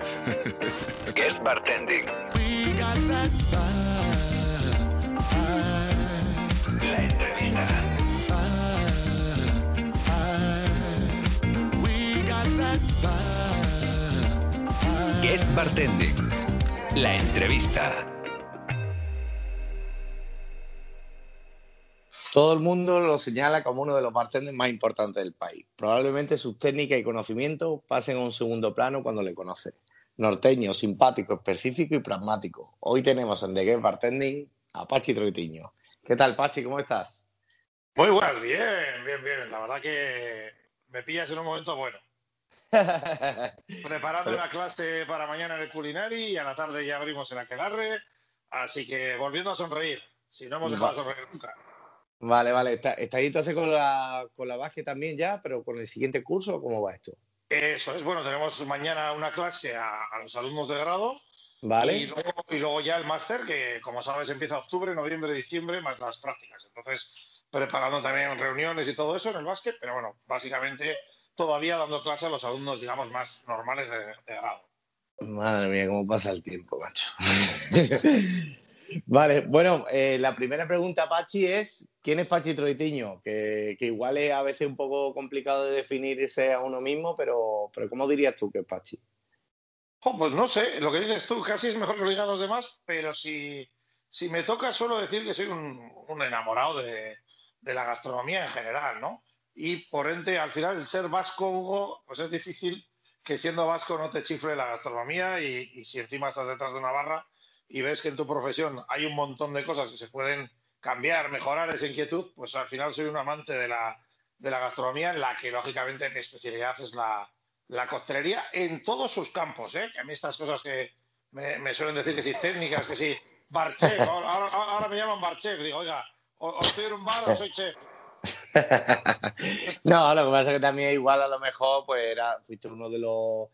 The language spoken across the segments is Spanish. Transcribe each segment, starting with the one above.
Guest Bartending. La entrevista. Guest Bartending. La entrevista. Todo el mundo lo señala como uno de los bartenders más importantes del país. Probablemente sus técnicas y conocimientos pasen a un segundo plano cuando le conocen. Norteño, simpático, específico y pragmático. Hoy tenemos en The Guest Bartending a Pachi Troitiño. ¿Qué tal, Pachi? ¿Cómo estás? Muy bueno, bien, bien, bien. La verdad que me pillas en un momento bueno. Preparando una clase para mañana en el Culinari y a la tarde ya abrimos en Aquelarre. Así que volviendo a sonreír. Si no hemos dejado de sonreír nunca. Vale, vale. ¿Está, ahí entonces con la, con la base también ya, pero con el siguiente curso cómo va esto? Eso es, bueno, tenemos mañana una clase a, a los alumnos de grado. Vale. Y luego, y luego ya el máster, que como sabes empieza octubre, noviembre, diciembre, más las prácticas. Entonces, preparando también reuniones y todo eso en el básquet, pero bueno, básicamente todavía dando clase a los alumnos, digamos, más normales de, de grado. Madre mía, cómo pasa el tiempo, macho. vale, bueno, eh, la primera pregunta, Pachi, es ¿quién es Pachi Troitiño? Que, que, igual es a veces un poco complicado de definirse a uno mismo, pero, pero ¿cómo dirías tú que es Pachi? Pues no sé, lo que dices tú casi es mejor que lo digan los demás, pero si, si me toca suelo decir que soy un, un enamorado de, de, la gastronomía en general, ¿no? Y por ende, al final, el ser vasco, Hugo, pues es difícil que siendo vasco no te chifle la gastronomía y, y si encima estás detrás de una barra y ves que en tu profesión hay un montón de cosas que se pueden cambiar, mejorar esa inquietud, pues al final soy un amante de la, de la gastronomía en la que lógicamente mi especialidad es la, la costelería en todos sus campos, ¿eh? Que a mí estas cosas que me, me suelen decir que sí, técnicas, que sí, bar chef, ahora, ahora, ahora me llaman bar chef, digo, oiga, o, o, estoy en un bar o soy chef. no, lo que pasa es que también igual a lo mejor pues era, fuiste uno de los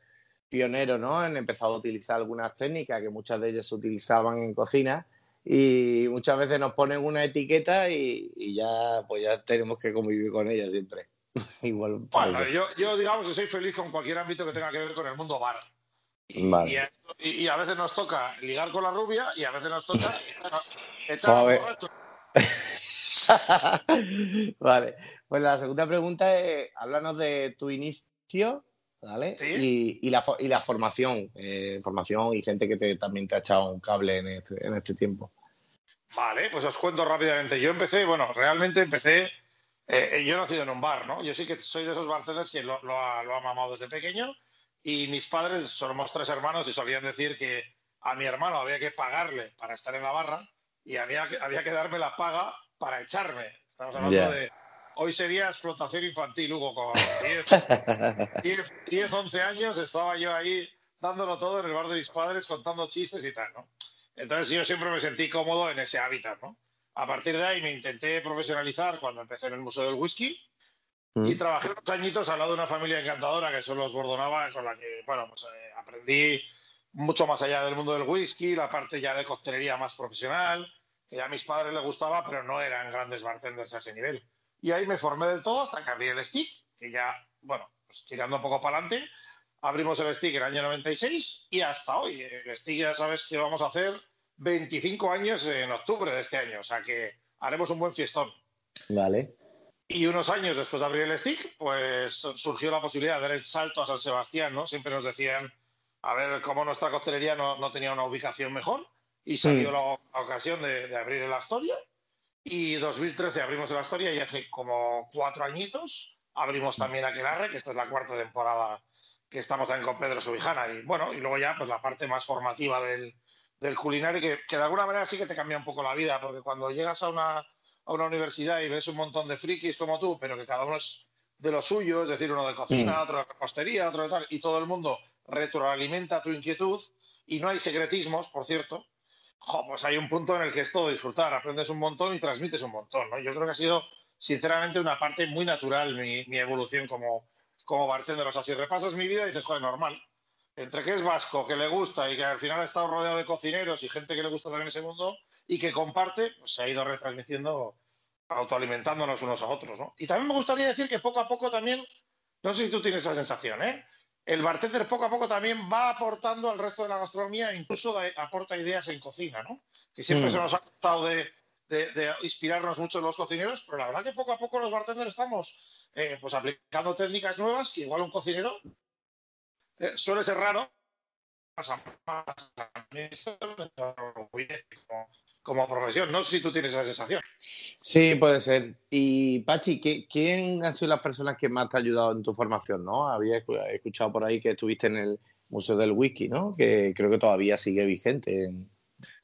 pioneros, ¿no? En empezar a utilizar algunas técnicas que muchas de ellas se utilizaban en cocina y muchas veces nos ponen una etiqueta y, y ya pues ya tenemos que convivir con ella siempre. Igual bueno, yo, yo, digamos que soy feliz con cualquier ámbito que tenga que ver con el mundo bar. Y, vale. y, y, a veces nos toca ligar con la rubia y a veces nos toca echar vale, pues la segunda pregunta es, háblanos de tu inicio, ¿vale? ¿Sí? Y, y, la, y la formación, eh, formación y gente que te, también te ha echado un cable en este, en este tiempo. Vale, pues os cuento rápidamente. Yo empecé, bueno, realmente empecé eh, yo he nacido en un bar, ¿no? Yo sí que soy de esos bartenders que lo, lo, ha, lo, ha, mamado desde pequeño y mis padres, somos tres hermanos y solían decir que a mi hermano había que pagarle para estar en la barra y había había que darme la paga para echarme. Estamos hablando Yeah. de... Hoy sería explotación infantil, Hugo, con 10, 10, 10, 11 años estaba yo ahí dándolo todo en el bar de mis padres, contando chistes y tal, ¿no? Entonces yo siempre me sentí cómodo en ese hábitat, ¿no? A partir de ahí me intenté profesionalizar cuando empecé en el Museo del Whisky Mm. y trabajé unos añitos al lado de una familia encantadora que son los Bordonava, con la que, bueno, pues eh, aprendí mucho más allá del mundo del whisky, la parte ya de coctelería más profesional, que ya a mis padres les gustaba, pero no eran grandes bartenders a ese nivel. Y ahí me formé del todo hasta que abrí el stick, que ya, bueno, pues tirando un poco para adelante, abrimos el stick en el año 96 y hasta hoy. El stick ya sabes que vamos a hacer 25 años en octubre de este año, o sea que haremos un buen fiestón. Vale. Y unos años después de abrir el stick, pues surgió la posibilidad de dar el salto a San Sebastián, ¿no? Siempre nos decían, a ver, cómo nuestra costelería no, no tenía una ubicación mejor, y salió mm. la, la, ocasión de, de, abrir el Astoria. Y 2013 abrimos el Astoria y hace como cuatro añitos abrimos también Aquelarre, que esta es la cuarta temporada que estamos también con Pedro Subijana. Y bueno, y luego ya pues la parte más formativa del, del culinario, que, que de alguna manera sí que te cambia un poco la vida, porque cuando llegas a una a una universidad y ves un montón de frikis como tú, pero que cada uno es de lo suyo, es decir, uno de cocina, mm. otro de repostería, otro de tal, y todo el mundo retroalimenta tu inquietud y no hay secretismos, por cierto, jo, pues hay un punto en el que es todo disfrutar, aprendes un montón y transmites un montón, ¿no? Yo creo que ha sido, sinceramente, una parte muy natural mi, evolución como, como bartender. O sea, si repasas mi vida dices, joder, normal. Entre que es vasco, que le gusta y que al final ha estado rodeado de cocineros y gente que le gusta también ese mundo, y que comparte, pues se ha ido retransmitiendo, autoalimentándonos unos a otros, ¿no? Y también me gustaría decir que poco a poco también, no sé si tú tienes esa sensación, ¿eh? El bartender poco a poco también va aportando al resto de la gastronomía, incluso aporta ideas en cocina, ¿no? Que siempre mm. se nos ha costado de, inspirarnos mucho en los cocineros, pero la verdad que poco a poco los bartenders estamos eh, pues aplicando técnicas nuevas que igual un cocinero eh, suele ser raro, como, profesión. No sé si tú tienes esa sensación. Sí, puede ser. Y Pachi, ¿quién han sido las personas que más te han ayudado en tu formación? ¿no? Había escuchado por ahí que estuviste en el Museo del Whisky, ¿no? Que creo que todavía sigue vigente.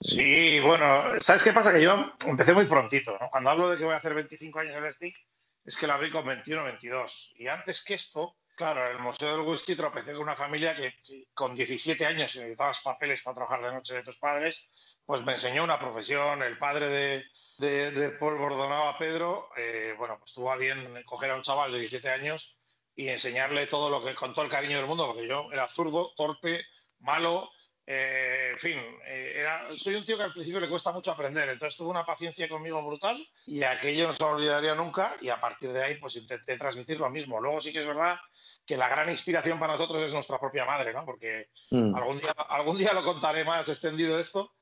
Sí, bueno, ¿sabes qué pasa? Que yo empecé muy prontito, ¿no? Cuando hablo de que voy a hacer 25 años en el stick, es que lo abrí con 21 22. Y antes que esto, Claro, en el Museo del Whisky tropecé con una familia que, con 17 años, necesitabas papeles para trabajar de noche de tus padres, pues me enseñó una profesión. El padre de, de, Paul Bordonado a Pedro, eh, bueno, pues tuvo a bien coger a un chaval de 17 años y enseñarle todo lo que, con todo el cariño del mundo, porque yo era zurdo, torpe, malo, eh, en fin, eh, era, soy un tío que al principio le cuesta mucho aprender, entonces tuvo una paciencia conmigo brutal y aquello no se olvidaría nunca y a partir de ahí pues intenté transmitir lo mismo. Luego sí que es verdad que la gran inspiración para nosotros es nuestra propia madre, ¿no? Porque mm. algún, día, algún día lo contaré más extendido esto,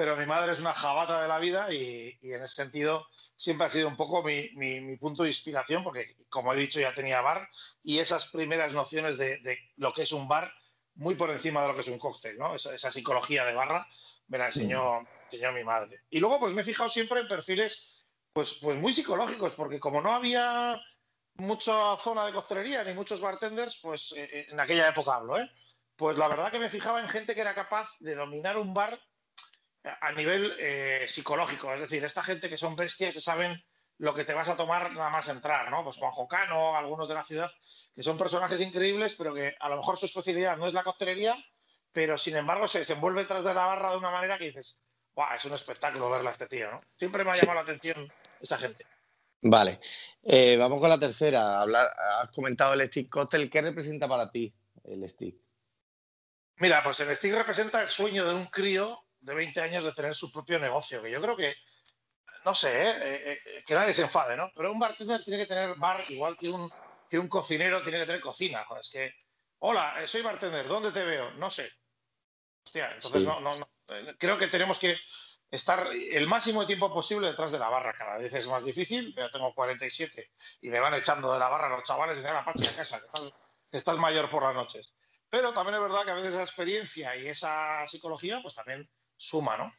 pero mi madre es una jabata de la vida y, en ese sentido siempre ha sido un poco mi, mi, punto de inspiración, porque como he dicho ya tenía bar y esas primeras nociones de, de lo que es un bar muy por encima de lo que es un cóctel, ¿no? Esa, psicología de barra me la enseñó, enseñó, mi madre. Y luego, pues me he fijado siempre en perfiles, pues, pues muy psicológicos, porque como no había mucha zona de coctelería ni muchos bartenders, pues eh, eh, en aquella época hablo, ¿eh? Pues la verdad que me fijaba en gente que era capaz de dominar un bar a nivel eh, psicológico, es decir, esta gente que son bestias que saben lo que te vas a tomar nada más entrar, ¿no? Pues Juanjo Cano, algunos de la ciudad, que son personajes increíbles, pero que a lo mejor su especialidad no es la coctelería, pero sin embargo se desenvuelve detrás de la barra de una manera que dices, ¡guau! Es un espectáculo verla a este tío, ¿no? Siempre me ha llamado la atención esa gente. Vale, eh, vamos con la tercera. has comentado el stick cocktail. ¿Qué representa para ti el stick? Mira, pues el stick representa el sueño de un crío de 20 años de tener su propio negocio, que yo creo que no sé, ¿eh? Eh, que nadie se enfade, ¿no? Pero un bartender tiene que tener bar igual que un, que un cocinero tiene que tener cocina. Joder, es que, hola, eh, soy bartender, ¿dónde te veo? No sé. Hostia, entonces no, no, creo que tenemos que estar el máximo tiempo posible detrás de la barra. Cada vez es más difícil. Yo tengo 47 y me van echando de la barra los chavales y dicen, la parte de casa, que estás, que estás mayor por las noches. Pero también es verdad que a veces esa experiencia y esa psicología, pues también suma, ¿no?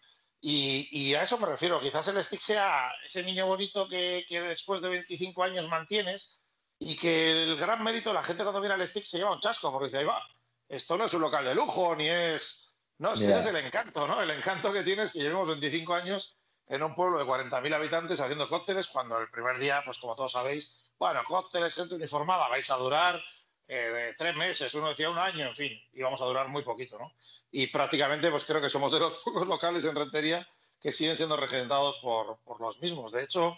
Y, a eso me refiero. Quizás el stick sea ese niño bonito que, después de 25 años mantienes y que el gran mérito, la gente cuando viene al stick se lleva un chasco porque dice, ahí va, esto no es un local de lujo, ni es... No, sí es el encanto, ¿no? El encanto que tienes que llevemos 25 años en un pueblo de 40.000 habitantes haciendo cócteles cuando el primer día, pues como todos sabéis, bueno, cócteles, gente uniformada, vais a durar eh, tres meses, uno decía un año, en fin, y vamos a durar muy poquito, ¿no? Y prácticamente, pues creo que somos de los pocos locales en Rentería que siguen siendo regentados por, por los mismos. De hecho,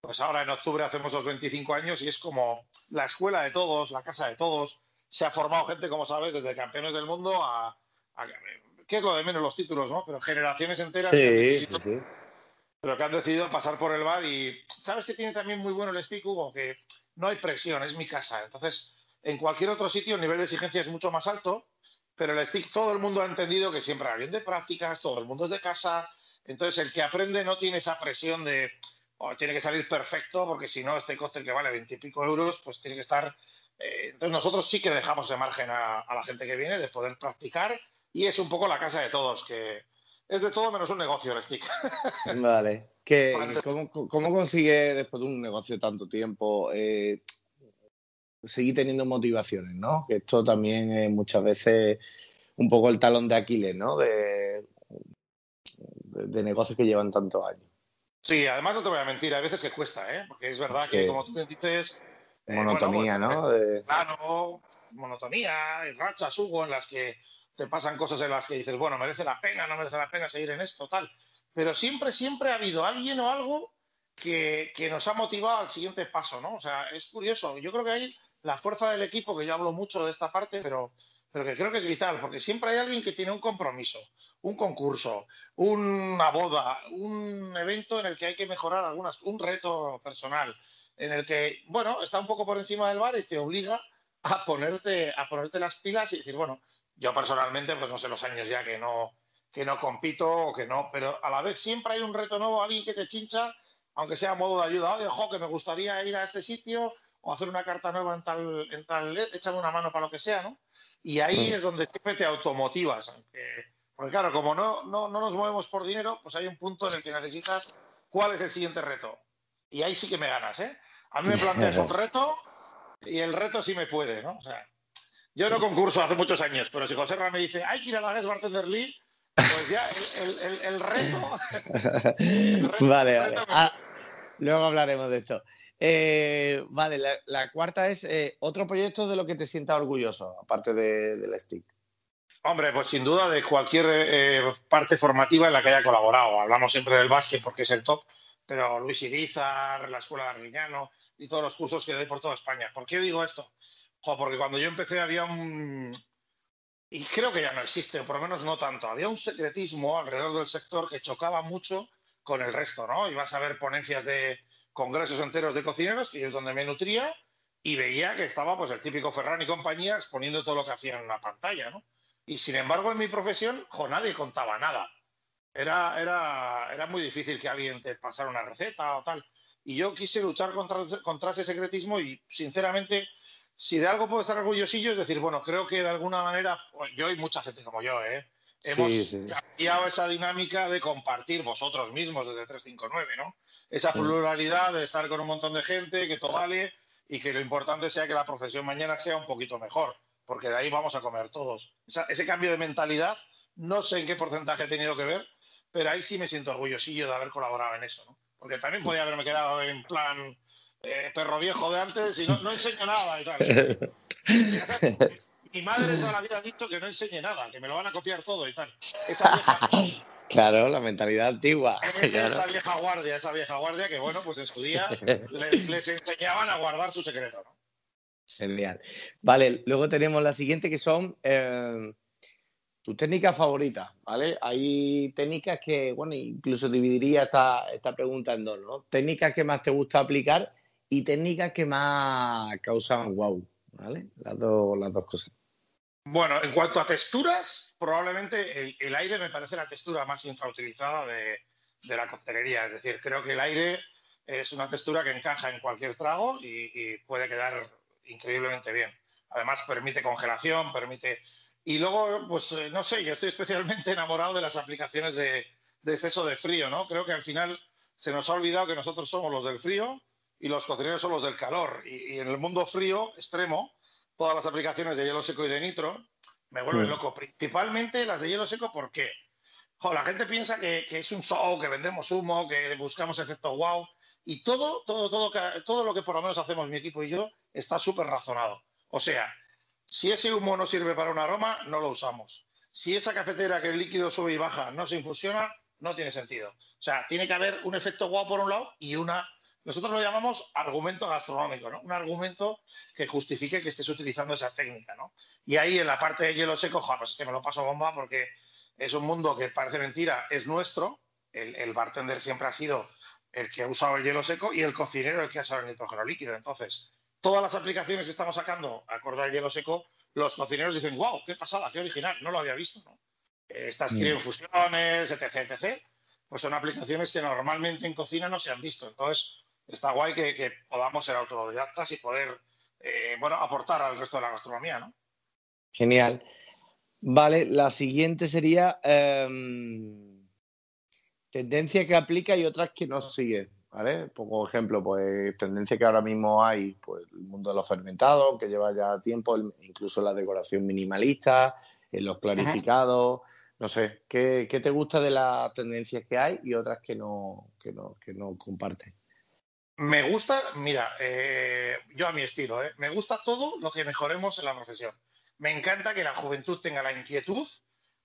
pues ahora en octubre hacemos los 25 años y es como la escuela de todos, la casa de todos. Se ha formado gente, como sabes, desde campeones del mundo a, ¿qué es lo de menos los títulos, no? Pero generaciones enteras. Sí, sí, sí. Pero que han decidido pasar por el bar y sabes que tiene también muy bueno el speak, Hugo, que no hay presión, es mi casa. Entonces, en cualquier otro sitio el nivel de exigencia es mucho más alto, pero el stick todo el mundo ha entendido que siempre hay de prácticas, todo el mundo es de casa, entonces el que aprende no tiene esa presión de oh, tiene que salir perfecto porque si no este coste que vale veintipico euros pues tiene que estar... Eh, entonces nosotros sí que dejamos de margen a, la gente que viene de poder practicar y es un poco la casa de todos, que es de todo menos un negocio el stick. Vale. ¿Cómo, ¿Cómo, consigue después de un negocio de tanto tiempo eh, seguir teniendo motivaciones, ¿no? Que esto también es muchas veces un poco el talón de Aquiles, ¿no? De, de, negocios que llevan tantos años. Sí, además no te voy a mentir, hay veces que cuesta, ¿eh? Porque es verdad que, como tú dices... Eh, monotonía, ¿no? Claro, monotonía, y rachas, Hugo, en las que te pasan cosas en las que dices, bueno, merece la pena, no merece la pena seguir en esto, tal. Pero siempre, siempre ha habido alguien o algo que, que, nos ha motivado al siguiente paso, ¿no? O sea, es curioso. Yo creo que hay la fuerza del equipo, que yo hablo mucho de esta parte, pero, pero que creo que es vital, porque siempre hay alguien que tiene un compromiso, un concurso, una boda, un evento en el que hay que mejorar algunas, un reto personal, en el que, bueno, está un poco por encima del bar y te obliga a ponerte, a ponerte las pilas y decir, bueno, yo personalmente, pues no sé los años ya que no, que no compito o que no, pero a la vez siempre hay un reto nuevo, alguien que te chincha, aunque sea a modo de ayuda, oye, ojo, que me gustaría ir a este sitio o hacer una carta nueva en tal, en tal, échame una mano para lo que sea, ¿no? Y ahí es donde siempre te automotivas. porque claro, como no, no, no nos movemos por dinero, pues hay un punto en el que necesitas cuál es el siguiente reto. Y ahí sí que me ganas, ¿eh? A mí me planteas un reto y el reto sí me puede, ¿no? O sea, yo no concurso hace muchos años, pero si José Ramos me dice, hay que ir a la Guest Bartender League, pues ya el, el, el, reto, Vale, vale. Ah, luego hablaremos de esto. Eh, vale, la, cuarta es eh, otro proyecto de lo que te sientas orgulloso, aparte de, del stick. Hombre, pues sin duda de cualquier eh, parte formativa en la que haya colaborado. Hablamos siempre del básquet porque es el top, pero Luis Irizar, la Escuela de Arguiñano y todos los cursos que doy por toda España. ¿Por qué digo esto? porque cuando yo empecé había un... Y creo que ya no existe, o por lo menos no tanto. Había un secretismo alrededor del sector que chocaba mucho con el resto, ¿no? Ibas a ver ponencias de congresos enteros de cocineros, que es donde me nutría, y veía que estaba pues el típico Ferran y compañía exponiendo todo lo que hacían en la pantalla, ¿no? Y sin embargo, en mi profesión, jo, nadie contaba nada. Era, era, era muy difícil que alguien te pasara una receta o tal. Y yo quise luchar contra, contra ese secretismo y, sinceramente, si de algo puedo estar orgullosillo es decir, bueno, creo que de alguna manera, pues, yo y mucha gente como yo, ¿eh? hemos cambiado esa dinámica de compartir vosotros mismos desde 359, ¿no? Esa pluralidad de estar con un montón de gente, que todo vale y que lo importante sea que la profesión mañana sea un poquito mejor, porque de ahí vamos a comer todos. ese cambio de mentalidad, no sé en qué porcentaje he tenido que ver, pero ahí sí me siento orgullosillo de haber colaborado en eso, ¿no? Porque también podía haberme quedado en plan eh, perro viejo de antes y no, enseño nada y tal. Mi madre toda la vida ha dicho que no enseñe nada, que me lo van a copiar todo y tal. Esa vieja, Claro, la mentalidad antigua. Esa vieja guardia, esa vieja guardia que, bueno, pues en su día les, enseñaban a guardar su secreto, ¿no? Genial. Vale, luego tenemos la siguiente que son eh, tus técnicas favoritas, ¿vale? Hay técnicas que, bueno, incluso dividiría esta, esta pregunta en dos, ¿no? Técnicas que más te gusta aplicar y técnicas que más causan wow, ¿vale? Las, las dos cosas. Bueno, en cuanto a texturas, probablemente el, aire me parece la textura más infrautilizada de, la coctelería. Es decir, creo que el aire es una textura que encaja en cualquier trago y, puede quedar increíblemente bien. Además, permite congelación, permite. Y luego, pues eh, no sé, yo estoy especialmente enamorado de las aplicaciones de, exceso de frío, ¿no? Creo que al final se nos ha olvidado que nosotros somos los del frío y los cocineros son los del calor. Y, en el mundo frío extremo, todas las aplicaciones de hielo seco y de nitro me vuelven mm. loco. Principalmente las de hielo seco, ¿por qué? la gente piensa que, es un show, que vendemos humo, que buscamos efecto wow. Y todo, todo, todo, todo lo que por lo menos hacemos mi equipo y yo está súper razonado. O sea, si ese humo no sirve para un aroma, no lo usamos. Si esa cafetera que el líquido sube y baja no se infusiona, no tiene sentido. O sea, tiene que haber un efecto wow por un lado y una nosotros lo llamamos argumento gastronómico, ¿no? Un argumento que justifique que estés utilizando esa técnica, ¿no? Y ahí en la parte de hielo seco, pues es que me lo paso bomba porque es un mundo que parece mentira, es nuestro. El, bartender siempre ha sido el que ha usado el hielo seco y el cocinero el que ha usado el nitrógeno líquido. Entonces, todas las aplicaciones que estamos sacando acorde al hielo seco, los cocineros dicen, wow, qué pasada, qué original, no lo había visto, ¿no? Estas mm. criofusiones, etc, etc, pues son aplicaciones que normalmente en cocina no se han visto. Entonces, está guay que, podamos ser autodidactas y poder, eh, bueno, aportar al resto de la gastronomía, ¿no? Genial. Vale, la siguiente sería em, tendencia que aplica y otras que no sigue. ¿Vale? Pongo ejemplo, pues tendencia que ahora mismo hay, pues el mundo de los fermentados, que lleva ya tiempo, incluso la decoración minimalista, en los clarificados, no sé, ¿qué, ¿qué, te gusta de las tendencias que hay y otras que no, que no, que no compartes? Me gusta, mira, eh, yo a mi estilo, eh, me gusta todo lo que mejoremos en la profesión. Me encanta que la juventud tenga la inquietud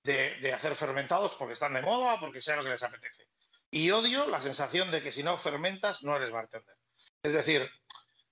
de, hacer fermentados porque están de moda, porque sea lo que les apetece. Y odio la sensación de que si no fermentas no eres bartender. Es decir,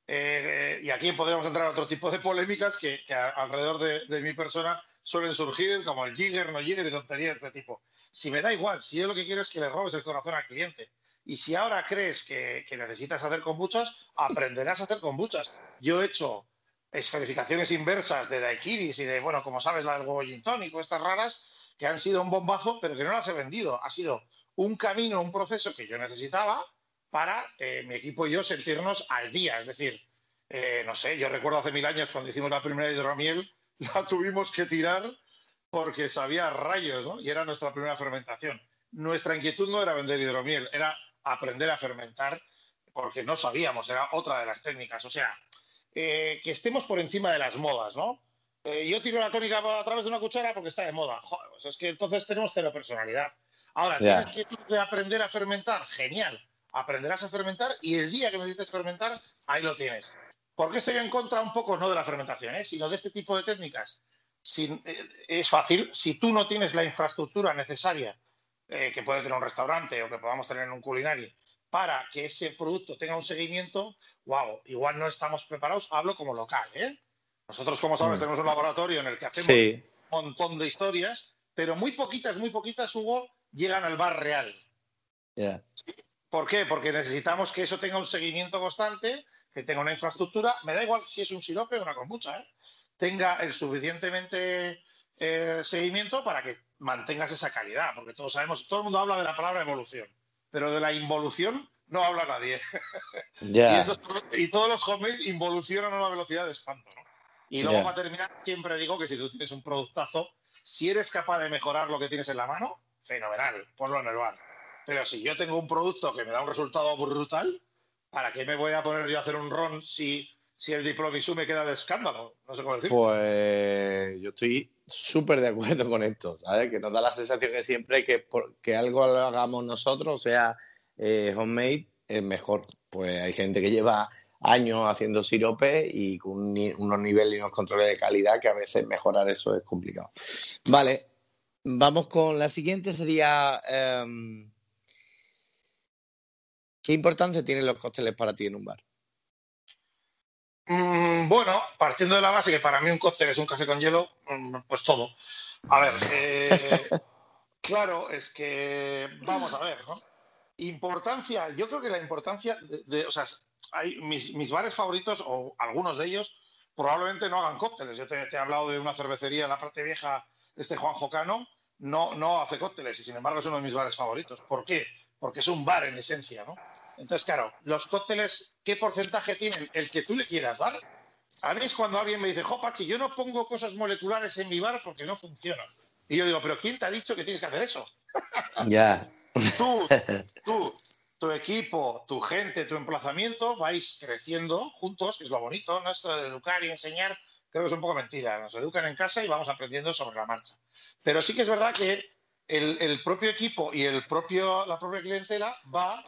eh, y aquí podríamos entrar a otro tipo de polémicas que, alrededor de, de, mi persona suelen surgir, como el jigger, no jigger y tonterías de este tipo. Si me da igual, si yo lo que quiero es que le robes el corazón al cliente y si ahora crees que, necesitas hacer kombuchas, aprenderás a hacer kombuchas. Yo he hecho esferificaciones inversas de daiquiris y de, bueno, como sabes, la del gin tónico, estas raras, que han sido un bombazo, pero que no las he vendido. Ha sido un camino, un proceso que yo necesitaba para eh, mi equipo y yo sentirnos al día. Es decir, eh, no sé, yo recuerdo hace mil años cuando hicimos la primera hidromiel, la tuvimos que tirar porque sabía rayos, ¿no? Y era nuestra primera fermentación. Nuestra inquietud no era vender hidromiel, era aprender a fermentar porque no sabíamos, era otra de las técnicas. O sea, eh, que estemos por encima de las modas, ¿no? Eh, yo tiro la tónica a través de una cuchara porque está de moda. Joder, pues es que entonces tenemos cero personalidad. Ahora, tienes que de aprender a fermentar, genial. Aprenderás a fermentar y el día que necesites fermentar, ahí lo tienes. ¿Por qué estoy en contra un poco, no de la fermentación, ¿eh? sino de este tipo de técnicas? es fácil, si tú no tienes la infraestructura necesaria que puede tener un restaurante o que podamos tener en un culinario para que ese producto tenga un seguimiento, wow, igual no estamos preparados, hablo como local, ¿eh? Nosotros, como sabes, mm. tenemos un laboratorio en el que hacemos un montón de historias, pero muy poquitas, muy poquitas, Hugo, llegan al bar real. ¿Por qué? Porque necesitamos que eso tenga un seguimiento constante, que tenga una infraestructura, me da igual si es un sirope o una kombucha, ¿eh? tenga el suficientemente eh, seguimiento para que mantengas esa calidad, porque todos sabemos, todo el mundo habla de la palabra evolución pero de la involución no habla nadie. y, todos los jóvenes involucionan a una velocidad de espanto. ¿no? Y luego, para terminar, siempre digo que si tú tienes un productazo, si eres capaz de mejorar lo que tienes en la mano, fenomenal, ponlo en el bar. Pero si yo tengo un producto que me da un resultado brutal, ¿para qué me voy a poner yo a hacer un ron si, si el diplomisú me queda de escándalo? No sé cómo decir. Pues yo estoy súper de acuerdo con esto, ¿sabes? Que nos da la sensación que siempre que, que algo lo hagamos nosotros, o sea, eh, homemade, es mejor. Pues hay gente que lleva años haciendo sirope y con unos niveles y unos controles de calidad que a veces mejorar eso es complicado. Vale, vamos con la siguiente, sería... Em, ¿Qué importancia tienen los cócteles para ti en un bar? Mm, bueno, partiendo de la base que para mí un cóctel es un café con hielo, mm, pues todo. A ver, eh, claro, es que vamos a ver, ¿no? Importancia, yo creo que la importancia de, o sea, hay mis, bares favoritos o algunos de ellos probablemente no hagan cócteles. Yo te, he hablado de una cervecería en la parte vieja, este Juan Jocano, no, no hace cócteles y sin embargo es uno de mis bares favoritos. ¿Por qué? Porque es un bar en esencia, ¿no? Entonces, claro, los cócteles, ¿qué porcentaje tienen? El que tú le quieras dar. A mí es cuando alguien me dice, jo, Pachi, yo no pongo cosas moleculares en mi bar porque no funcionan. Y yo digo, ¿pero quién te ha dicho que tienes que hacer eso? Ya. tú, tú, tu equipo, tu gente, tu emplazamiento, vais creciendo juntos, que es lo bonito, ¿no? Esto de educar y enseñar, creo que es un poco mentira. Nos educan en casa y vamos aprendiendo sobre la marcha. Pero sí que es verdad que el, propio equipo y el propio, la propia clientela va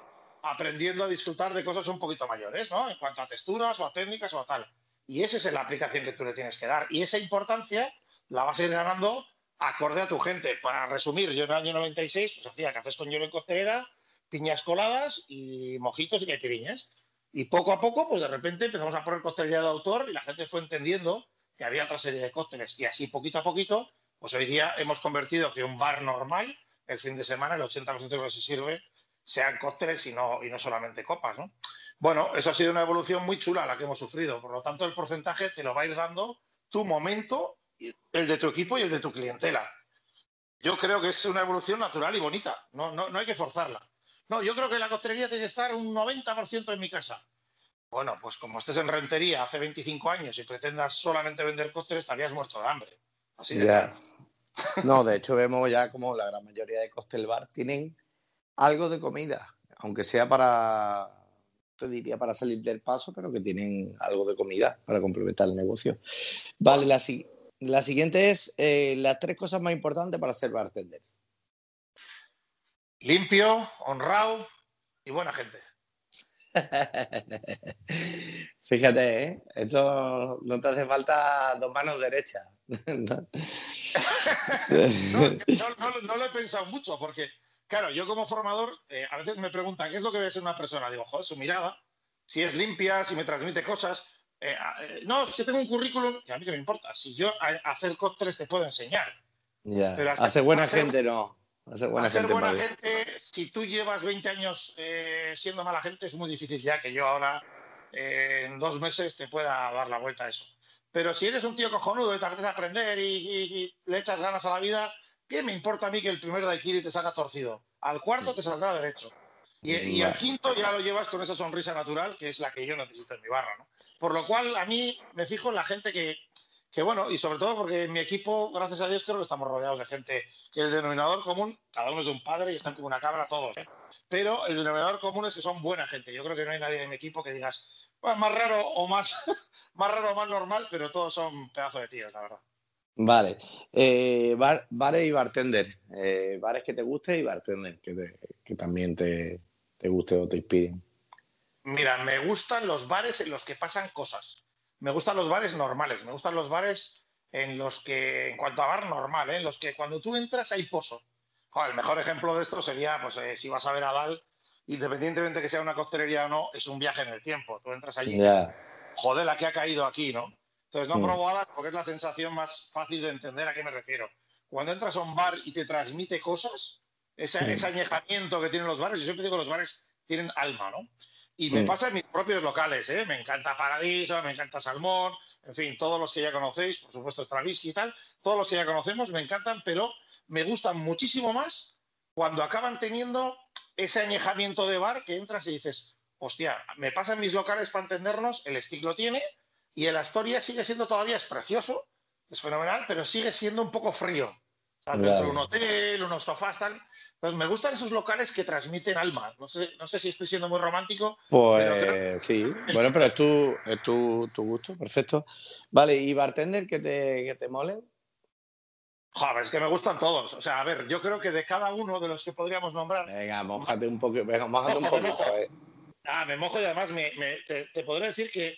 aprendiendo a disfrutar de cosas un poquito mayores, ¿no? En cuanto a texturas o a técnicas o a tal. Y esa es la aplicación que tú le tienes que dar. Y esa importancia la vas a ir ganando acorde a tu gente. Para resumir, yo en el año 96 pues, hacía cafés con hielo en costelera, piñas coladas y mojitos y caipiriñas. Y poco a poco, pues de repente empezamos a poner costelería de autor y la gente fue entendiendo que había otra serie de cócteles. Y así, poquito a poquito, pues hoy día hemos convertido que un bar normal, el fin de semana, el 80% de lo que se sirve sean cócteles y no, solamente copas, ¿no? Bueno, eso ha sido una evolución muy chula la que hemos sufrido. Por lo tanto, el porcentaje te lo va a ir dando tu momento, el de tu equipo y el de tu clientela. Yo creo que es una evolución natural y bonita. No hay que forzarla. No, yo creo que la costelería tiene que estar un 90% en mi casa. Bueno, pues como estés en rentería hace 25 años y pretendas solamente vender cócteles, estarías muerto de hambre. Así de No, de hecho vemos ya como la gran mayoría de costel bar tienen algo de comida, aunque sea para, te diría, para salir del paso, pero que tienen algo de comida para complementar el negocio. Vale, la, la siguiente es eh, las tres cosas más importantes para ser bartender. Limpio, honrado y buena gente. Fíjate, ¿eh? esto no te hace falta dos manos derechas. no, no, lo he pensado mucho porque Claro, yo como formador, eh, a veces me preguntan, ¿qué es lo que ves en una persona? Digo, joder, su mirada, si es limpia, si me transmite cosas. Eh, eh, no, si tengo un currículum, y a mí que me importa. Si yo a, hacer cócteles te puedo enseñar. Ya, hace buena gente no. Buena, gente, buena gente, si tú llevas 20 años siendo mala gente, es muy difícil ya que yo ahora en dos meses te pueda dar la vuelta a eso. Pero si eres un tío cojonudo y te apetece aprender y, le echas ganas a la vida, ¿qué me importa a mí que el primer daiquiri te salga torcido? Al cuarto te saldrá derecho. Y, al quinto ya lo llevas con esa sonrisa natural, que es la que yo necesito en mi barra, ¿no? Por lo cual, a mí me fijo en la gente que, que bueno, y sobre todo porque en mi equipo, gracias a Dios, creo que estamos rodeados de gente que el denominador común, cada uno es de un padre y están como una cabra todos, ¿eh? pero el denominador común es que son buena gente. Yo creo que no hay nadie en mi equipo que digas, más raro o más, más raro o más normal, pero todos son pedazos de tíos, la verdad. Vale. Eh, bares y bartender. Eh, bares que te guste y bartender que, que también te, te guste o te inspiren. Mira, me gustan los bares en los que pasan cosas. Me gustan los bares normales. Me gustan los bares en los que, en cuanto a bar normal, ¿eh? en los que cuando tú entras hay pozo. el mejor ejemplo de esto sería, pues, eh, si vas a ver a Dal, independientemente que sea una costelería o no, es un viaje en el tiempo. Tú entras allí, joder, la que ha caído aquí, ¿no? Entonces no mm. probo a porque es la sensación más fácil de entender a qué me refiero. Cuando entras a un bar y te transmite cosas, ese, añejamiento que tienen los bares, yo siempre digo que los bares tienen alma, ¿no? Y me pasa en mis propios locales, ¿eh? Me encanta Paradiso, me encanta Salmón, en fin, todos los que ya conocéis, por supuesto Stravinsky y tal, todos los que ya conocemos me encantan, pero me gustan muchísimo más cuando acaban teniendo ese añejamiento de bar que entras y dices, hostia, me pasa en mis locales para entendernos, el estilo tiene y el Astoria sigue siendo todavía, es precioso, es fenomenal, pero sigue siendo un poco frío. Dentro de un hotel, unos sofás, tal. Entonces, me gustan esos locales que transmiten alma. No sé, no sé si estoy siendo muy romántico. Pues sí, bueno, pero es tu, es tu, tu, gusto, perfecto. Vale, ¿y bartender que te, que te molen? Joder, es que me gustan todos. O sea, a ver, yo creo que de cada uno de los que podríamos nombrar. Venga, mojate un poco, venga, mojate un poquito. Eh. Ah, me mojo y además me, te, te, podré decir que,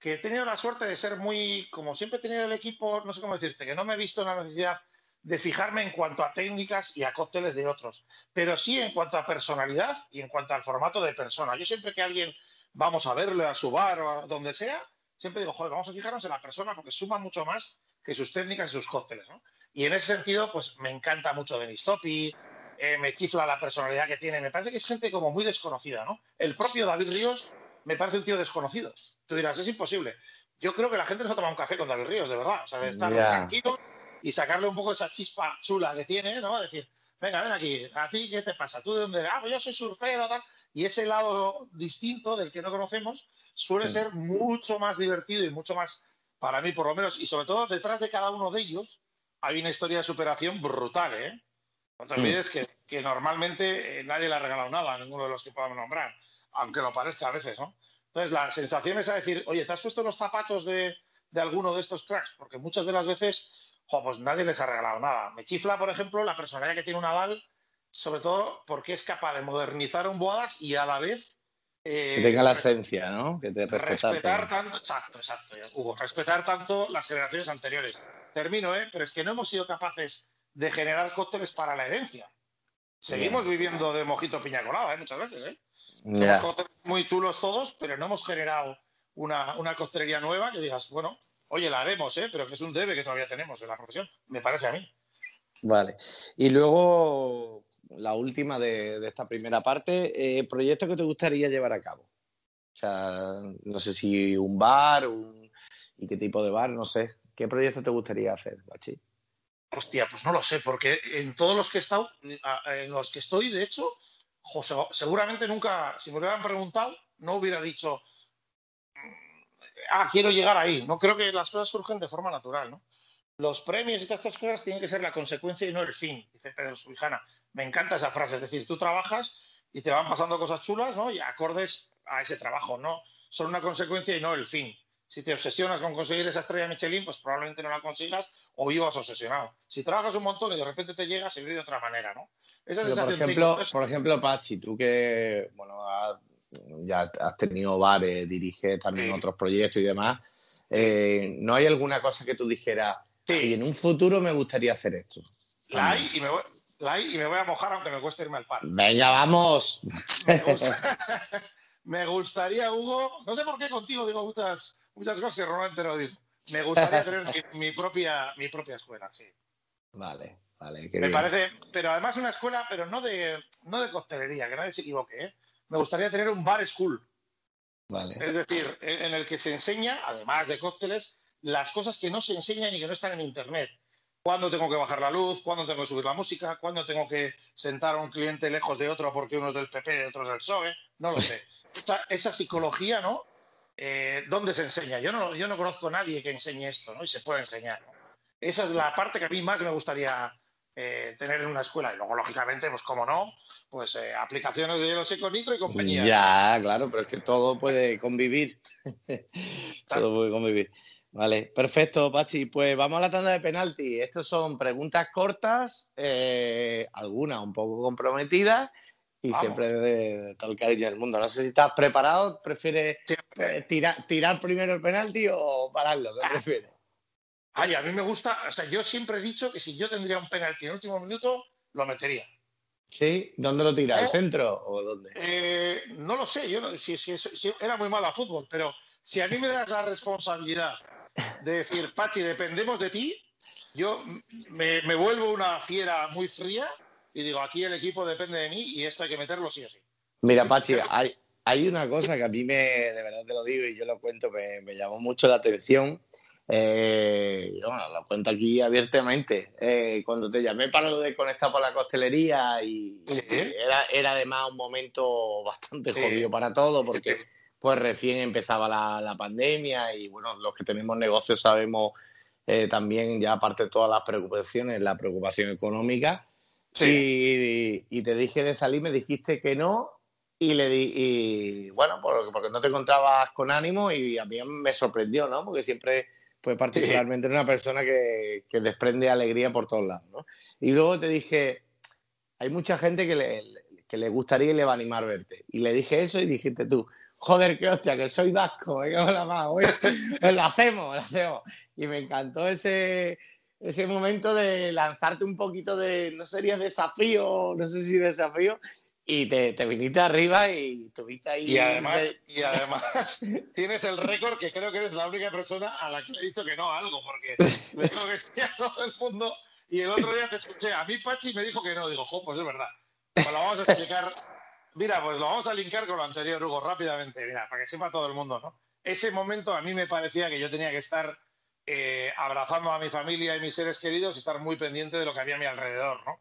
que, he tenido la suerte de ser muy. Como siempre he tenido el equipo, no sé cómo decirte, que no me he visto en la necesidad de fijarme en cuanto a técnicas y a cócteles de otros, pero sí en cuanto a personalidad y en cuanto al formato de persona. Yo siempre que alguien vamos a verle a su bar o a donde sea, siempre digo, joder, vamos a fijarnos en la persona porque suma mucho más que sus técnicas y sus cócteles. ¿no? Y en ese sentido, pues me encanta mucho Denis Topi, eh, me chifla la personalidad que tiene. Me parece que es gente como muy desconocida, ¿no? El propio David Ríos me parece un tío desconocido. Tú dirás, es imposible. Yo creo que la gente no se ha tomado un café con David Ríos, de verdad. O sea, de estar tranquilo y sacarle un poco esa chispa chula que tiene, ¿no? Decir, venga, ven aquí, ¿a ti qué te pasa? ¿Tú de dónde Ah, pues yo soy surfero, tal. Y ese lado distinto del que no conocemos suele ser mucho más divertido y mucho más, para mí por lo menos, y sobre todo detrás de cada uno de ellos hay una historia de superación brutal, ¿eh? No te olvides que, que normalmente eh, nadie le ha regalado nada a ninguno de los que podamos nombrar, aunque lo parezca a veces, ¿no? Entonces, la sensación es a decir, oye, ¿te has puesto los zapatos de, de alguno de estos cracks? Porque muchas de las veces pues nadie les ha regalado nada. Me chifla, por ejemplo, la personalidad que tiene un Nadal, sobre todo porque es capaz de modernizar un Boadas y a la vez... Eh, que tenga la esencia, ¿no? Que te respetar tanto, exacto, exacto, Hugo, respetar tanto las generaciones anteriores. Termino, ¿eh? Pero es que no hemos sido capaces de generar cócteles para la herencia. Seguimos viviendo de mojito piña colada, ¿eh? Muchas veces, ¿eh? Cócteles muy chulos todos, pero no hemos generado una, una coctelería nueva que digas, bueno, Oye, la haremos, ¿eh? pero que es un debe que todavía tenemos en la profesión, me parece a mí. Vale. Y luego, la última de, esta primera parte, eh, proyecto que te gustaría llevar a cabo. O sea, no sé si un bar un... y qué tipo de bar, no sé. ¿Qué proyecto te gustaría hacer, Bachi? Hostia, pues no lo sé, porque en todos los que he estado, en los que estoy, de hecho, seguramente nunca, si me hubieran preguntado, no hubiera dicho, ah, quiero llegar ahí. No creo que las cosas surgen de forma natural, ¿no? Los premios y todas estas cosas tienen que ser la consecuencia y no el fin, dice Pedro Subijana. Me encanta esa frase, es decir, tú trabajas y te van pasando cosas chulas, ¿no? Y acordes a ese trabajo, ¿no? Son una consecuencia y no el fin. Si te obsesionas con conseguir esa estrella Michelin, pues probablemente no la consigas o vivas obsesionado. Si trabajas un montón y de repente te llega, se vive de otra manera, ¿no? Esa por ejemplo, por ejemplo, Pachi, tú que bueno, ya has tenido bares, diriges también otros proyectos y demás. Eh, ¿No hay alguna cosa que tú dijeras, y en un futuro me gustaría hacer esto? La hay, y me voy, y me voy a mojar aunque me cueste irme al par. Venga, vamos. Me, gustaría, Hugo, no sé por qué contigo digo muchas, muchas cosas que normalmente no digo. Me gustaría tener mi, propia, mi propia escuela, sí. Vale, vale. me parece, pero además una escuela, pero no de, no de costelería, que nadie se equivoque, ¿eh? Me gustaría tener un bar school. Es decir, en el que se enseña, además de cócteles, las cosas que no se enseñan y que no están en Internet. Cuándo tengo que bajar la luz, cuándo tengo que subir la música, cuándo tengo que sentar a un cliente lejos de otro porque uno es del PP y otro es del PSOE, no lo sé. Esa, psicología, ¿no? Eh, ¿Dónde se enseña? Yo no, yo no conozco a nadie que enseñe esto, ¿no? Y se puede enseñar. Esa es la parte que a mí más me gustaría eh, tener en una escuela. Y luego, lógicamente, pues como no, pues eh, aplicaciones de hielo seco, nitro y compañía. Ya, claro, pero es que todo puede convivir. todo puede convivir. Vale, perfecto, Pachi. Pues vamos a la tanda de penalti. Estas son preguntas cortas, eh, algunas un poco comprometidas y siempre de, todo el cariño del mundo. No sé si estás preparado, ¿prefieres tirar, tirar primero el penalti o pararlo? ¿Qué ah. prefieres? Ay, a mí me gusta, o sea, yo siempre he dicho que si yo tendría un penalti en el último minuto, lo metería. ¿Sí? ¿Dónde lo tira? ¿Al centro o dónde? Eh, no lo sé, yo no, si, si, era muy malo a fútbol, pero si a mí me das la responsabilidad de decir, Pachi, dependemos de ti, yo me, me, vuelvo una fiera muy fría y digo, aquí el equipo depende de mí y esto hay que meterlo sí o sí. Mira, Pachi, hay, hay una cosa que a mí me, de verdad te lo digo y yo lo cuento, me, me llamó mucho la atención eh, bueno, lo cuento aquí abiertamente. Eh, cuando te llamé para lo de conectar por la costelería y era, era además un momento bastante jodido para todos porque pues recién empezaba la, pandemia y bueno, los que tenemos negocios sabemos eh, también ya aparte de todas las preocupaciones, la preocupación económica. Y, te dije de salir, me dijiste que no y le di, y bueno, porque, porque no te encontrabas con ánimo y a mí me sorprendió, ¿no? Porque siempre pues particularmente una persona que, desprende alegría por todos lados, ¿no? Y luego te dije, hay mucha gente que le, que le gustaría y le va a animar verte. Y le dije eso y dijiste tú, joder, qué hostia, que soy vasco, la más, lo hacemos, lo hacemos. Y me encantó ese, ese momento de lanzarte un poquito de, no sería desafío, no sé si desafío, y te, te, viniste arriba y tuviste ahí. Y además, y además tienes el récord que creo que eres la única persona a la que le he dicho que no a algo, porque le digo que sí a todo el mundo. Y el otro día te escuché, a mí Pachi me dijo que no. Digo, jo, pues es verdad. Pues lo vamos a explicar. Mira, pues lo vamos a linkar con lo anterior, Hugo, rápidamente. Mira, para que sepa todo el mundo, ¿no? Ese momento a mí me parecía que yo tenía que estar eh, abrazando a mi familia y mis seres queridos y estar muy pendiente de lo que había a mi alrededor, ¿no?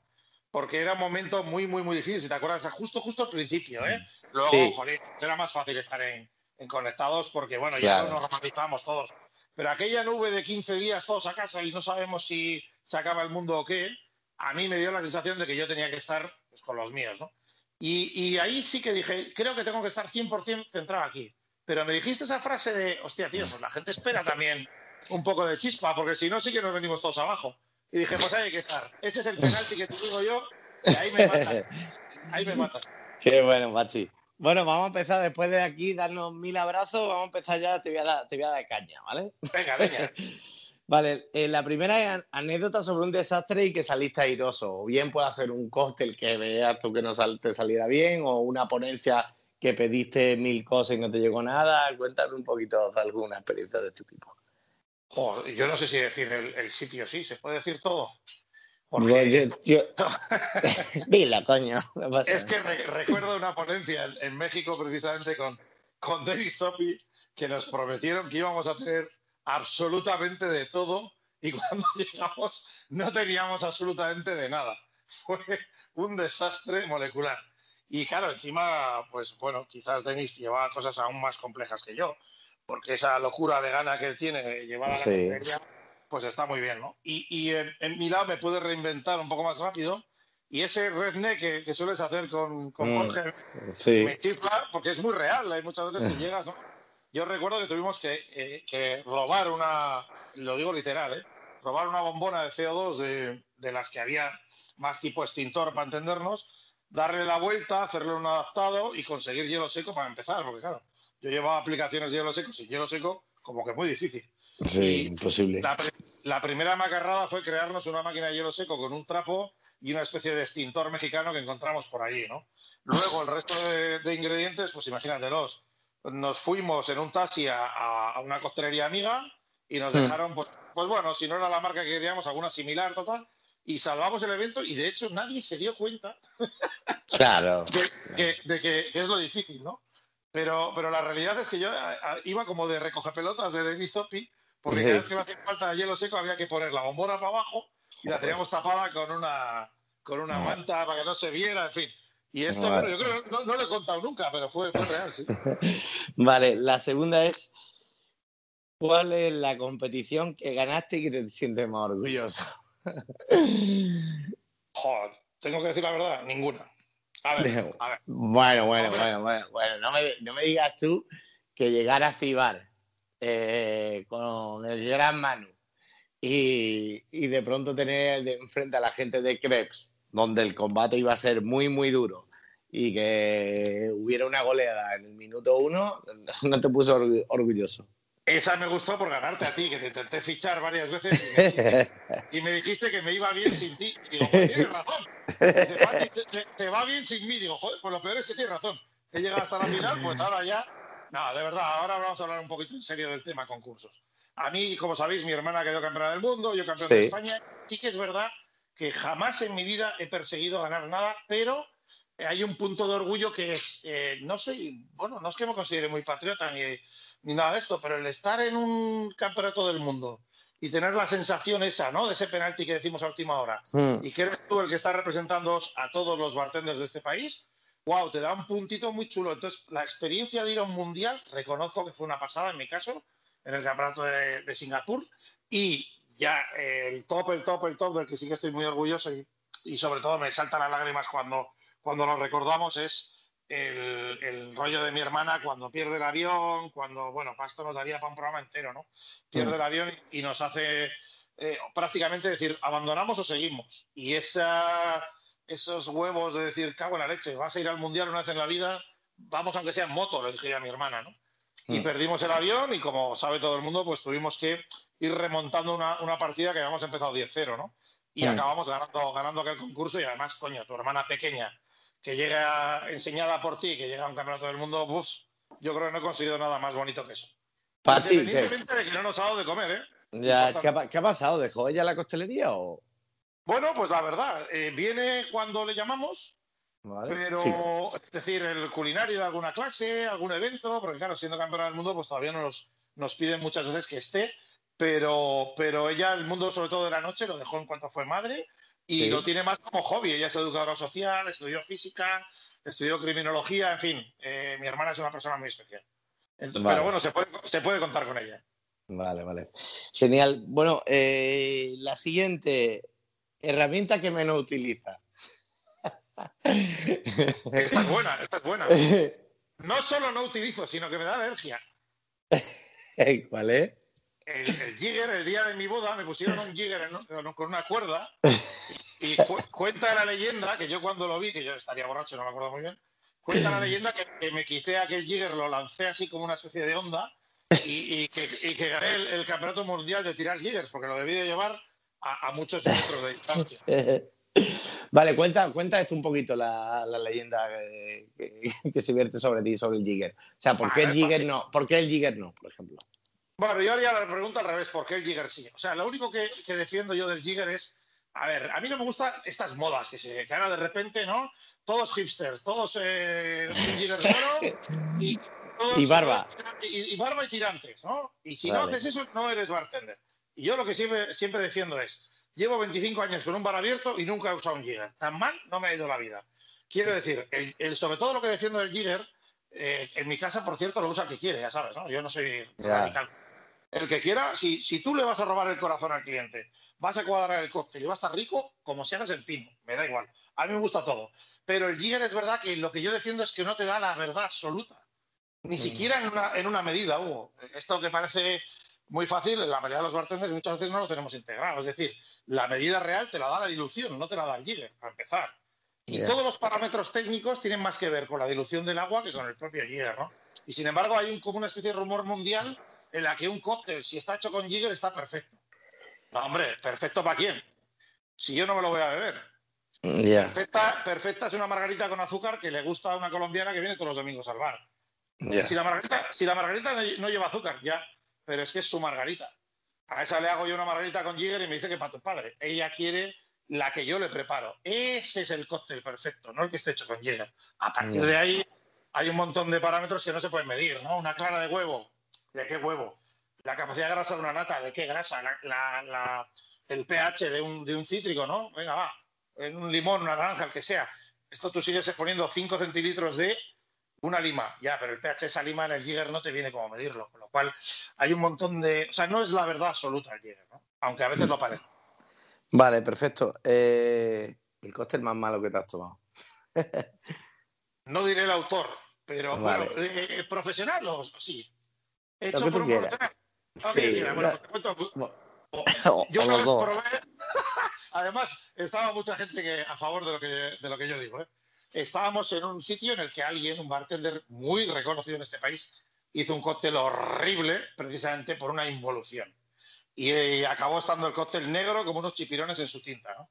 Porque era un momento muy, muy, muy difícil, si te acuerdas, justo, justo al principio, ¿eh? Mm. Luego, joder, era más fácil estar en, conectados porque, bueno, ya nos normalizamos todos. Pero aquella nube de 15 días todos a casa y no sabemos si se acaba el mundo o qué, a mí me dio la sensación de que yo tenía que estar pues, con los míos, ¿no? Y, ahí sí que dije, creo que tengo que estar 100% centrado aquí. Pero me dijiste esa frase de, hostia, tío, pues la gente espera también un poco de chispa, porque si no, sí que nos venimos todos abajo. Y dije, pues hay que estar. Ese es el penalti que te digo yo, y ahí me matas. Ahí me matas. Qué bueno, Machi. Bueno, vamos a empezar después de aquí, darnos mil abrazos, vamos a empezar ya, te voy a dar, te voy a dar caña, ¿vale? Venga, venga. Vale, eh, la primera es anécdota sobre un desastre y que saliste airoso. O bien puede ser un cóctel que veas tú que no te saliera bien, o una ponencia que pediste mil cosas y no te llegó nada. Cuéntame un poquito de alguna experiencia de este tipo yo no sé si decir el, sitio sí, ¿se puede decir todo? Dila, coño. es que recuerdo una ponencia en, México precisamente con, con David Sophie que nos prometieron que íbamos a tener absolutamente de todo y cuando llegamos no teníamos absolutamente de nada. Fue un desastre molecular. Y claro, encima, pues bueno, quizás Denis llevaba cosas aún más complejas que yo porque esa locura de gana que él tiene llevar a la sí. pues está muy bien, ¿no? Y, en, mi lado me puede reinventar un poco más rápido y ese redneck que, que sueles hacer con, con mm, Jorge me chifla porque es muy real, hay muchas veces que llegas, ¿no? Yo recuerdo que tuvimos que, eh, que robar una, lo digo literal, ¿eh? robar una bombona de CO2 de, de las que había más tipo extintor para entendernos, darle la vuelta, hacerle un adaptado y conseguir hielo seco para empezar, porque claro, yo llevaba aplicaciones de hielo seco sin hielo seco, como que muy difícil. Sí, imposible. La, primera macarrada fue crearnos una máquina de hielo seco con un trapo y una especie de extintor mexicano que encontramos por allí, ¿no? Luego el resto de, ingredientes, pues imagínatelos. Nos fuimos en un taxi a, una costelería amiga y nos hmm. dejaron, pues, pues, bueno, si no era la marca que queríamos, alguna similar, total, y salvamos el evento y de hecho nadie se dio cuenta claro. de que es lo difícil, ¿no? Pero, pero la realidad es que yo iba como de recoger pelotas de Denis Topi, porque cada vez que me hacía falta hielo seco había que poner la bombona para abajo y la teníamos tapada con una, con una manta para que no se viera, en fin. Y esto, bueno, yo creo que no, lo he contado nunca, pero fue, fue real, sí. vale, la segunda es, ¿cuál es la competición que ganaste y que te sientes más orgulloso? Joder, tengo que decir la verdad, ninguna. A ver, a ver. Bueno, bueno, bueno, bueno, bueno, no me, no me digas tú que llegar a Fibar eh, con el gran Manu y, y, de pronto tener de enfrente a la gente de Krebs, donde el combate iba a ser muy, muy duro y que hubiera una goleada en el minuto uno, no te puso orgulloso. Esa me gustó por ganarte a ti, que te intenté fichar varias veces y me dijiste, que me iba bien sin ti. Y digo, pues tienes razón. Te, va bien sin mí. Digo, joder, pues lo peor es que tienes razón. He llegado hasta la final, pues ahora ya. No, de verdad, ahora vamos a hablar un poquito en serio del tema concursos. A mí, como sabéis, mi hermana quedó campeona del mundo, yo campeón de España. Sí que es verdad que jamás en mi vida he perseguido ganar nada, pero hay un punto de orgullo que es, eh, no sé, bueno, no es que me considere muy patriota ni, ni nada de esto, pero el estar en un campeonato del mundo y tener la sensación esa, ¿no? De ese penalti que decimos a última hora, hmm. y que eres tú el que está representando a todos los bartenders de este país, wow, te da un puntito muy chulo. Entonces, la experiencia de ir a un mundial, reconozco que fue una pasada en mi caso, en el campeonato de, Singapur, y ya el top, el top, el top del que sí que estoy muy orgulloso y, y sobre todo me saltan las lágrimas cuando, cuando lo recordamos es el, rollo de mi hermana cuando pierde el avión, cuando, bueno, esto nos daría para un programa entero, ¿no? Pierde mm. el avión y nos hace eh, prácticamente decir, abandonamos o seguimos. Y esa, esos huevos de decir, cago en la leche, vas a ir al mundial una vez en la vida, vamos aunque sea en moto, le dije a mi hermana, ¿no? Y mm. perdimos el avión y como sabe todo el mundo, pues tuvimos que ir remontando una, una partida que habíamos empezado 10-0, ¿no? Y mm. acabamos ganando, ganando aquel concurso y además, coño, tu hermana pequeña que llega enseñada por ti, que llega a un campeonato del mundo, uf, yo creo que no he conseguido nada más bonito que eso. Pachi, Independientemente de que no nos ha dado de comer, ¿eh? Ya, ¿qué, ha, pasado? ¿Dejó ella la costelería o...? Bueno, pues la verdad, eh, viene cuando le llamamos, pero, es decir, el culinario de alguna clase, algún evento, porque claro, siendo campeona del mundo, pues todavía nos, nos piden muchas veces que esté, pero, pero ella, el mundo sobre todo de la noche, lo dejó en cuanto fue madre y lo tiene más como hobby. Ella es educadora social, estudió física, estudió criminología, en fin. Eh, mi hermana es una persona muy especial. Pero bueno, se puede, se puede, contar con ella. Vale, vale. Genial. Bueno, eh, la siguiente herramienta que menos utiliza. Esta es buena, esta es buena. No solo no utilizo, sino que me da alergia. ¿Cuál es? El, el, jigger, el día de mi boda, me pusieron un jigger con una cuerda y, cuenta la leyenda, que yo cuando lo vi, que yo estaría borracho, no me acuerdo muy bien, cuenta la leyenda que, me quité aquel jigger, lo lancé así como una especie de onda y, que, gané el, campeonato mundial de tirar jiggers, porque lo debí de llevar a, muchos metros de distancia. Vale, cuenta, cuenta esto un poquito la, leyenda que, se vierte sobre ti, sobre el jigger. O sea, ¿por qué el jigger no? ¿Por qué el jigger no, por ejemplo? Bueno, yo haría la pregunta al revés, ¿por qué el Jigger sí? O sea, lo único que, defiendo yo del Jigger es, a ver, a mí no me gustan estas modas que se ahora de repente, ¿no? Todos hipsters, todos eh, Jigger y, y barba. Y, barba y tirantes, ¿no? Y si no haces eso, no eres bartender. Y yo lo que siempre, siempre defiendo es, llevo 25 años con un bar abierto y nunca he usado un Jigger. Tan mal no me ha ido la vida. Quiero decir, el, sobre todo lo que defiendo del Jigger, eh, en mi casa, por cierto, lo usa el que quiere, ya sabes, ¿no? Yo no soy radical el que quiera, si, si tú le vas a robar el corazón al cliente, vas a cuadrar el cóctel y va a estar rico, como si haces el pino, me da igual. A mí me gusta todo. Pero el Jigger es verdad que lo que yo defiendo es que no te da la verdad absoluta. Ni mm. siquiera en una, en una medida, Hugo. Esto que parece muy fácil, la mayoría de los bartenders muchas veces no lo tenemos integrado. Es decir, la medida real te la da la dilución, no te la da el Jigger, para empezar. Y todos los parámetros técnicos tienen más que ver con la dilución del agua que con el propio Jigger, ¿no? Y sin embargo hay un, como una especie de rumor mundial en la que un cóctel, si está hecho con Jigger, está perfecto. No, hombre, ¿perfecto para quién? Si yo no me lo voy a beber. Perfecta, perfecta, es una margarita con azúcar que le gusta a una colombiana que viene todos los domingos al bar. Si, la margarita, si la margarita no lleva azúcar, ya, pero es que es su margarita. A esa le hago yo una margarita con Jigger y me dice que para tu padre. Ella quiere la que yo le preparo. Ese es el cóctel perfecto, no el que esté hecho con Jigger. A partir de ahí hay un montón de parámetros que no se pueden medir, ¿no? Una clara de huevo, ¿De qué huevo? la capacidad de grasa de una nata, ¿de qué grasa? el pH de un, de un cítrico, ¿no? Venga, va, en un limón, una naranja, el que sea. Esto tú sigues poniendo 5 centilitros de una lima, ya, pero el pH de esa lima en el Jäger no te viene como medirlo, con lo cual hay un montón de... O sea, no es la verdad absoluta el Jäger, ¿no? Aunque a veces lo parece. Vale, perfecto. Eh, el cóctel más malo que te has tomado. no diré el autor, pero bueno, eh, profesional o sí. Hecho por un profesional. Sí, bueno, te cuento, yo los dos. Además, estaba mucha gente que, a favor de lo que, de lo que yo digo. ¿eh? Estábamos en un sitio en el que alguien, un bartender muy reconocido en este país, hizo un cóctel horrible precisamente por una involución. Y eh, acabó estando el cóctel negro como unos chipirones en su tinta. ¿no?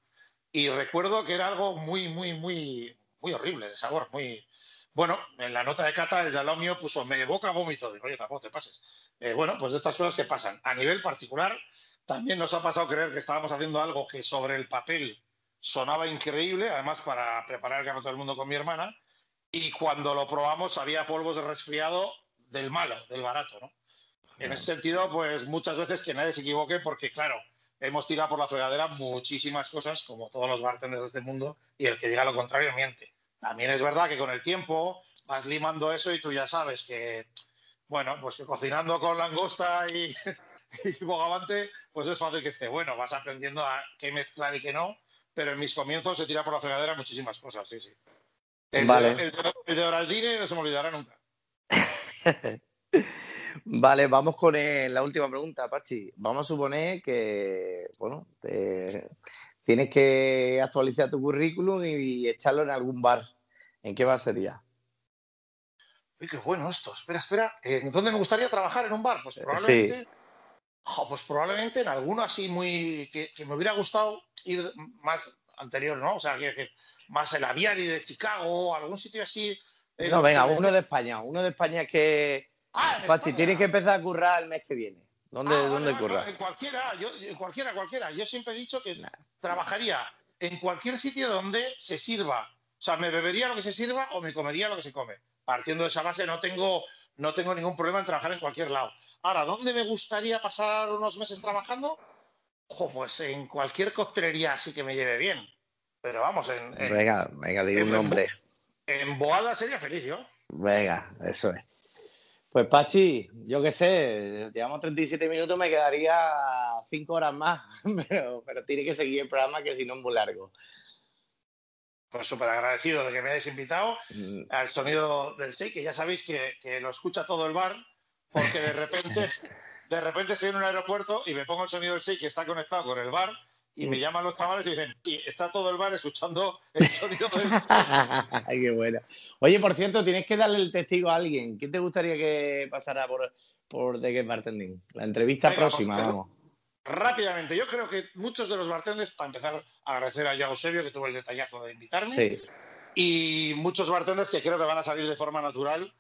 Y recuerdo que era algo muy, muy, muy, muy horrible de sabor. Muy... Bueno, en la nota de cata el Dalomio puso me boca vómito. Digo, oye, tampoco te pases. Eh, bueno, pues estas cosas que pasan. A nivel particular, también nos ha pasado creer que estábamos haciendo algo que sobre el papel sonaba increíble, además para preparar el café del mundo con mi hermana, y cuando lo probamos había polvos de resfriado del malo, del barato, ¿no? En ese sentido, pues muchas veces que nadie se equivoque porque, claro, hemos tirado por la fregadera muchísimas cosas, como todos los bartenders de este mundo, y el que diga lo contrario miente. También es verdad que con el tiempo vas limando eso y tú ya sabes que, bueno, pues que cocinando con langosta y, y bogavante, pues es fácil que esté bueno. Vas aprendiendo a qué mezclar y qué no, pero en mis comienzos se tira por la fregadera muchísimas cosas, sí, sí. El, vale. de, el, de Oraldine no se me olvidará nunca. vale, vamos con la última pregunta, Pachi. Vamos a suponer que, bueno, tienes que actualizar tu currículum y, echarlo en algún bar. ¿En qué bar sería? Uy, qué bueno esto. Espera, espera. ¿En dónde me gustaría trabajar en un bar? Pues probablemente pues probablemente en alguno así muy. Que, me hubiera gustado ir más anterior, ¿no? O sea, que, más el Aviari de Chicago, algún sitio así. No, venga, uno de España. Uno de España que. Ah, Pachi, tienes que empezar a currar el mes que viene. ¿Dónde, ah, ¿dónde curra? en cualquiera, yo, en cualquiera, cualquiera. Yo siempre he dicho que trabajaría en cualquier sitio donde se sirva. O sea, me bebería lo que se sirva o me comería lo que se come. Partiendo de esa base, no tengo, no tengo ningún problema en trabajar en cualquier lado. Ahora, ¿dónde me gustaría pasar unos meses trabajando? Ojo, pues en cualquier coctelería así que me lleve bien. Pero vamos, en. venga, venga, diga un nombre. En Boada sería feliz yo. Venga, eso es. Pues Pachi, yo qué sé, llevamos 37 minutos, me quedaría 5 horas más, pero, tiene que seguir el programa que si no es muy largo. Pues súper agradecido de que me hayáis invitado mm. al sonido del steak, que ya sabéis que, que lo escucha todo el bar porque de repente, de repente estoy en un aeropuerto y me pongo el sonido del 6 que está conectado con el bar y me llaman los chavales y dicen, y está todo el bar escuchando el sonido del Ay, qué bueno. Oye, por cierto, tienes que darle el testigo a alguien. ¿Quién te gustaría que pasara por, por The Game Bartending? La entrevista próxima, pues, vamos. Rápidamente, yo creo que muchos de los bartenders, para empezar, agradecer a Yago Sebio, que tuvo el detallazo de invitarme. Sí. Y muchos bartenders que creo que van a salir de forma natural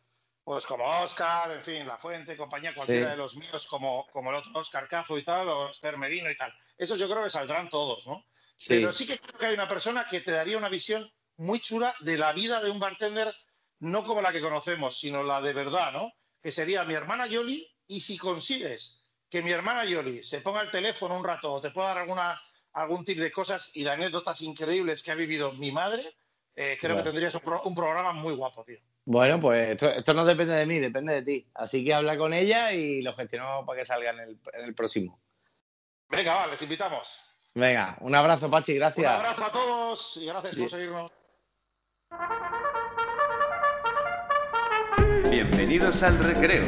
pues como Oscar, en fin, La Fuente, compañía, cualquiera de los míos, como, como el otro Oscar Cafo y tal, o Esther Merino y tal. Esos yo creo que saldrán todos, ¿no? Pero sí que creo que hay una persona que te daría una visión muy chula de la vida de un bartender, no como la que conocemos, sino la de verdad, ¿no? Que sería mi hermana Yoli, y si consigues que mi hermana Yoli se ponga el teléfono un rato o te pueda dar alguna, algún tip de cosas y de anécdotas increíbles que ha vivido mi madre, eh, creo que tendrías un programa muy guapo, tío. Bueno, pues esto, no depende de mí, depende de ti. Así que habla con ella y lo gestionamos para que salga en el, próximo. Venga, vale, les invitamos. Venga, un abrazo, Pachi, gracias. Un abrazo a todos y gracias por seguirnos. Bienvenidos al Recreo,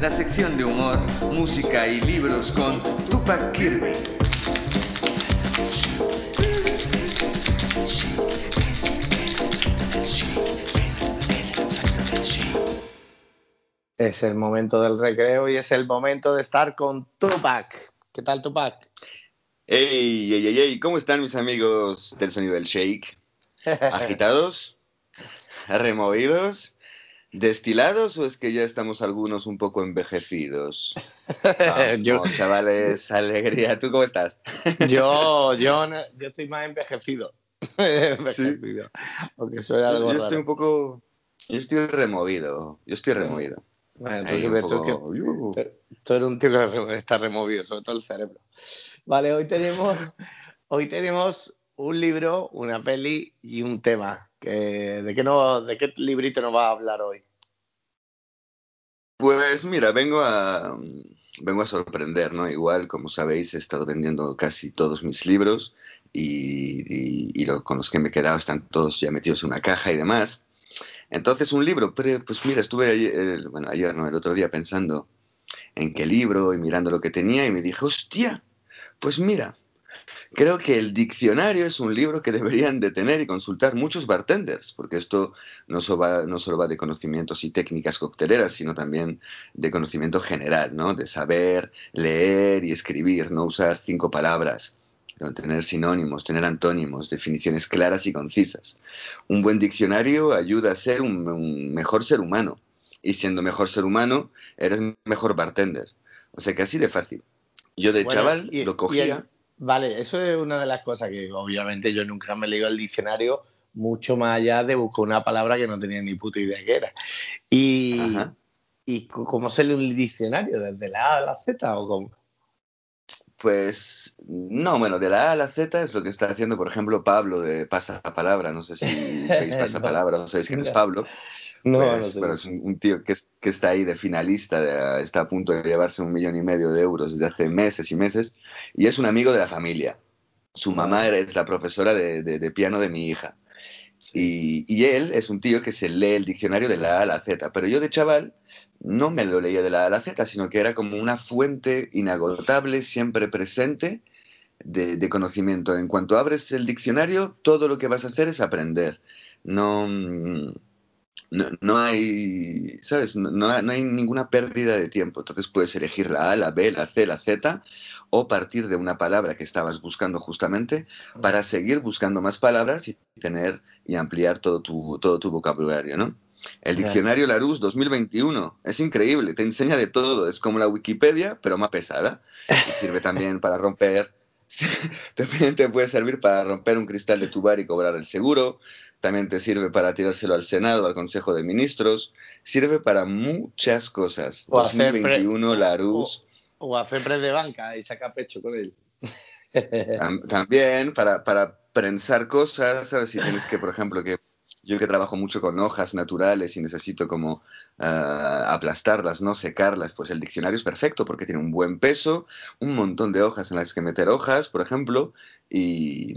la sección de humor, música y libros con Tupac Kirby. Es el momento del recreo y es el momento de estar con Tupac. ¿Qué tal, Tupac? Hey, hey, hey, hey, ¿cómo están mis amigos del sonido del shake? ¿Agitados? ¿Removidos? ¿Destilados o es que ya estamos algunos un poco envejecidos? yo, chavales, alegría. ¿Tú cómo estás? yo, yo, yo estoy más envejecido. Aunque yo, yo estoy un poco. Yo estoy removido. Yo estoy removido. Bueno, entonces tú, eres un tío que está removido, sobre todo el cerebro. Vale, hoy tenemos, hoy tenemos un libro, una peli y un tema. Que, ¿de, qué no, ¿De qué librito nos va a hablar hoy? Pues mira, vengo a, vengo a sorprender, ¿no? Igual, como sabéis, he estado vendiendo casi todos mis libros y, con los que me he quedado están todos ya metidos en una caja y demás. Entonces, un libro, pues mira, estuve ayer, bueno, ayer, no, el otro día pensando en qué libro y mirando lo que tenía y me dije, hostia, pues mira, Creo que el diccionario es un libro que deberían de tener y consultar muchos bartenders, porque esto no solo, va, no solo va de conocimientos y técnicas cocteleras, sino también de conocimiento general, ¿no? De saber leer y escribir, no usar cinco palabras, tener sinónimos, tener antónimos, definiciones claras y concisas. Un buen diccionario ayuda a ser un, mejor ser humano, y siendo mejor ser humano, eres mejor bartender. O sea que así de fácil. Yo de chaval lo cogía. Vale, eso es una de las cosas que obviamente yo nunca me he leído el diccionario mucho más allá de buscar una palabra que no tenía ni puta idea que era. Y, ¿y cómo se lee un diccionario? ¿Desde la A a la Z o cómo? Pues no, bueno, de la A a la Z es lo que está haciendo, por ejemplo, Pablo de Pasapalabra. No sé si veis Pasapalabra, no sabéis quién es Pablo. No, pues, Pero es un, tío que, que, está ahí de finalista, está a punto de llevarse un millón y medio de euros desde hace meses y meses, y es un amigo de la familia. Su mamá es la profesora de, de, piano de mi hija. Y, y, él es un tío que se lee el diccionario de la A a la Z, pero yo de chaval no me lo leía de la A a la Z, sino que era como una fuente inagotable, siempre presente, de, de, conocimiento. En cuanto abres el diccionario, todo lo que vas a hacer es aprender. No, no, no hay, ¿sabes? No, no, hay ninguna pérdida de tiempo. Entonces puedes elegir la A, la B, la C, la Z o partir de una palabra que estabas buscando justamente para seguir buscando más palabras y tener y ampliar todo tu, todo tu vocabulario, ¿no? El diccionario Larousse 2021 es increíble, te enseña de todo, es como la Wikipedia, pero más pesada. Y sirve también para romper, también te puede servir para romper un cristal de tu bar y cobrar el seguro, también te sirve para tirárselo al Senado, al Consejo de Ministros, sirve para muchas cosas. O 2021, la Larousse. O, hacer pre de banca y sacar pecho con él. También para, para prensar cosas, ¿sabes? Si tienes que, por ejemplo, que yo que trabajo mucho con hojas naturales y necesito como ah, aplastarlas, no secarlas, pues el diccionario es perfecto porque tiene un buen peso, un montón de hojas en las que meter hojas, por ejemplo, y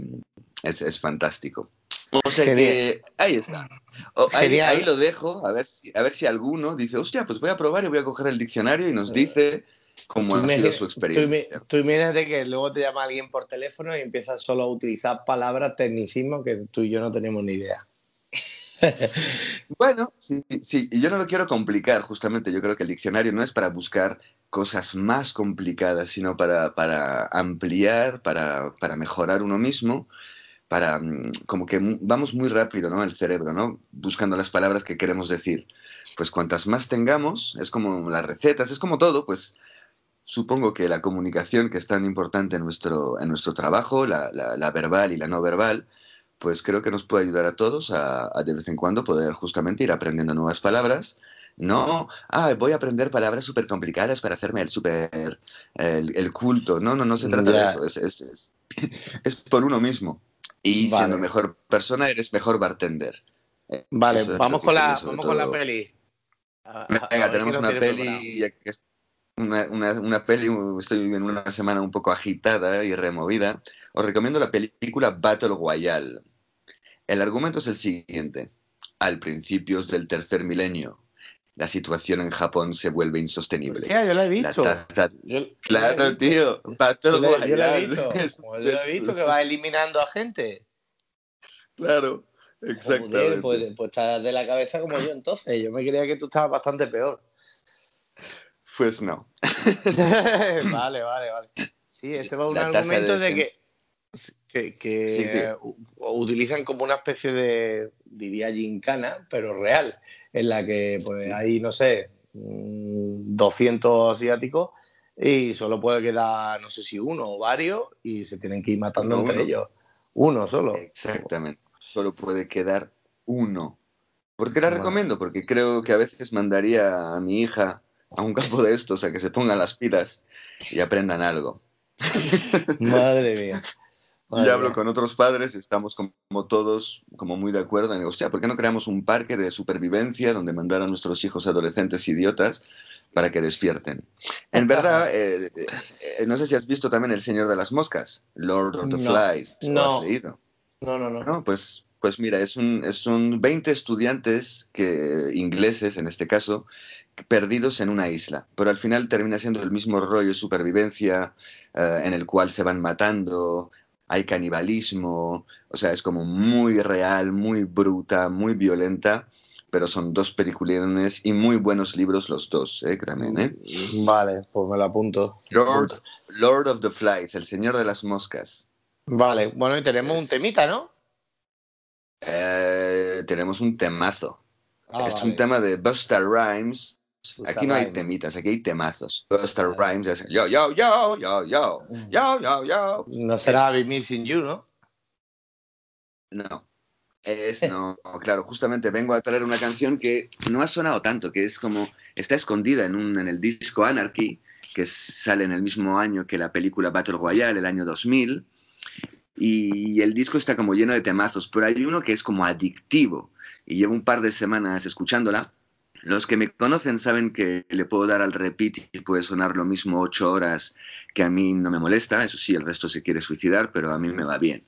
es, es fantástico. O sea que ahí está. ahí, lo dejo, a ver, si, a ver si alguno dice, hostia, pues voy a probar y voy a coger el diccionario y nos dice cómo ha sido su experiencia. Tú, de que luego te llama alguien por teléfono y empiezas solo a utilizar palabras tecnicismo que tú y yo no tenemos ni idea. bueno, sí, sí, y yo no lo quiero complicar, justamente. Yo creo que el diccionario no es para buscar cosas más complicadas, sino para, para ampliar, para, para mejorar uno mismo para, mm, como que vamos muy rápido, ¿no? El cerebro, ¿no? Buscando las palabras que queremos decir. Pues cuantas más tengamos, es como las recetas, es como todo, pues supongo que la comunicación que es tan importante en nuestro, en nuestro trabajo, la, la, verbal y la no verbal, pues creo que nos puede ayudar a todos a, de vez en cuando poder justamente ir aprendiendo nuevas palabras. No, ah, voy a aprender palabras súper complicadas para hacerme el súper, el, culto. No, no, no se trata de eso, es, es, es por uno mismo. Y siendo mejor persona, eres mejor bartender. Vale, vamos, con la, vamos con la peli. Venga, tenemos una peli, una, una, una, peli, estoy en una semana un poco agitada y removida. Os recomiendo la película Battle Royale. El argumento es el siguiente. Al principios del tercer milenio, la situación en Japón se vuelve insostenible. yo la he visto. claro, tío. yo, la he visto. yo he visto que va eliminando a gente. Claro, exactamente. pues, pues estás de la cabeza como yo entonces. Yo me creía que tú estabas bastante peor. Pues no. vale, vale, vale. Sí, este va un argumento de, que, que, utilizan como una especie de, diría, gincana, pero real en la que pues hay, no sé, 200 mm, asiáticos y solo puede quedar, no sé si uno o varios, y se tienen que ir matando entre ellos. Uno solo. Exactamente. Solo puede quedar uno. ¿Por qué la recomiendo? Porque creo que a veces mandaría a mi hija a un campo de estos a que se pongan las pilas y aprendan algo. Madre mía. Y hablo con otros padres, estamos como, todos como muy de acuerdo en, hostia, ¿por qué no creamos un parque de supervivencia donde mandar a nuestros hijos adolescentes idiotas para que despierten? En verdad, eh, eh, no sé si has visto también El Señor de las Moscas, Lord of the Flies, ¿lo no. has leído? No, no, no. No, pues, pues mira, es un, son 20 estudiantes que, ingleses en este caso, perdidos en una isla, pero al final termina siendo el mismo rollo de supervivencia eh, en el cual se van matando, hay canibalismo, o sea, es como muy real, muy bruta, muy violenta, pero son dos peliculines y muy buenos libros los dos, ¿eh? También, ¿eh? Vale, pues me lo apunto. Lord, Lord of the Flies, el señor de las moscas. Vale, bueno, y tenemos un temita, ¿no? Eh, tenemos un temazo. Ah, es vale. un tema de Busta Rhymes. Busta Aquí no hay temitas, aquí hay temazos. Busta Rhymes es yo, yo, yo, yo, yo, Mm. yo, yo, yo. No será Be Missing You, ¿no? No. Es, no, claro, justamente vengo a traer una canción que no ha sonado tanto, que es como, está escondida en, un, en el disco Anarchy, que sale en el mismo año que la película Battle Royale, el año 2000, y el disco está como lleno de temazos, pero hay uno que es como adictivo, y llevo un par de semanas escuchándola. Los que me conocen saben que le puedo dar al repeat y puede sonar lo mismo ocho horas, que a mí no me molesta, eso sí, el resto se quiere suicidar, pero a mí me va bien.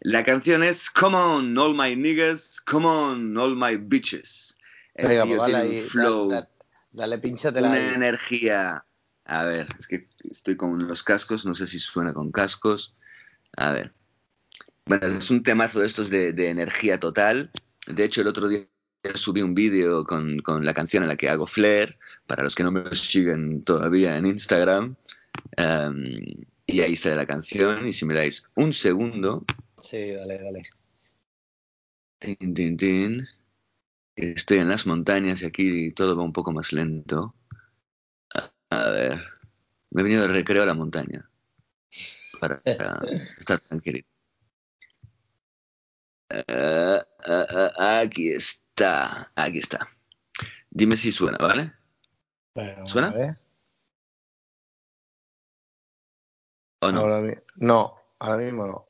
La canción es Come on, all my niggas, come on, all my bitches. El tío dale tiene ahí. un flow, Dale, dale, pinchatela una ahí. energía. A ver, es que estoy con los cascos, no sé si suena con cascos. A ver. Bueno, es un temazo de estos de, de energía total. De hecho, el otro día subí un vídeo con, con la canción en la que hago flair, para los que no me siguen todavía en Instagram. Em, y ahí sale la canción. Y si me dais un segundo, Sí, dale, dale. Tin, tin, tin. Estoy en las montañas y aquí todo va un poco más lento. A, a ver. Me he venido de recreo a la montaña. Para, para estar tranquilito. Eh, eh, eh, aquí está. Aquí está. Dime si suena, ¿vale? ¿Suena? ¿O no? Ahora mi- no, ahora mismo no.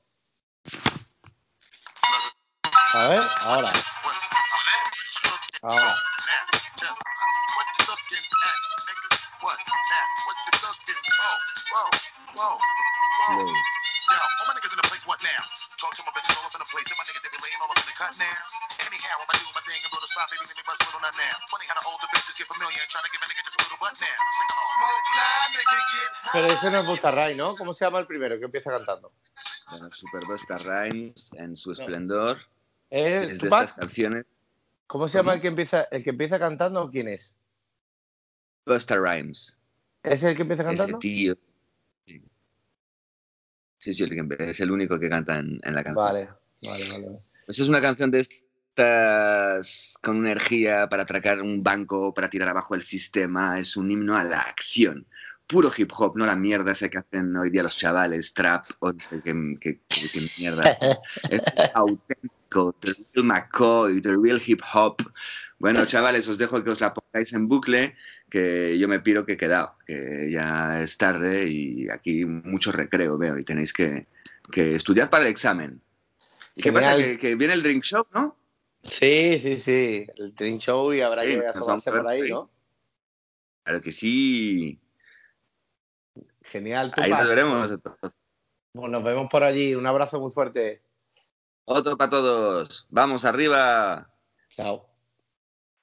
A ver, ahora. Ahora. Ese no es Busta Rhymes, ¿no? ¿Cómo se llama el primero que empieza cantando? Bueno, Super Busta Rhymes en su esplendor. ¿Es Es de estas canciones. ¿Cómo se llama ¿Cómo? el que empieza el que empieza cantando o quién es? Busta Rhymes. ¿Es el que empieza Ese cantando? tío. Sí, sí, sí, el que- es el único que canta en, en la canción. Vale, vale, vale. vale. Pues es una canción de estas con energía para atracar un banco, para tirar abajo el sistema. Es un himno a la acción. Puro hip hop, no la mierda esa que hacen hoy día los chavales, trap, o no sé qué, qué- qué- qué mierda. Es auténtico, the real McCoy, the real hip hop. Bueno, chavales, os dejo que os la pongáis en bucle, que yo me piro que he quedado, que ya es tarde y aquí mucho recreo veo y tenéis que, que estudiar para el examen. ¿Y qué pasa? Que, que viene el drink show, ¿no? Sí, sí, sí. El Dream Show y habrá Sí, que asomarse por ahí, ¿no? Claro que sí. Genial, Ahí nos veremos. Pues nos vemos por allí. Un abrazo muy fuerte. Otro para todos. Vamos arriba. Chao.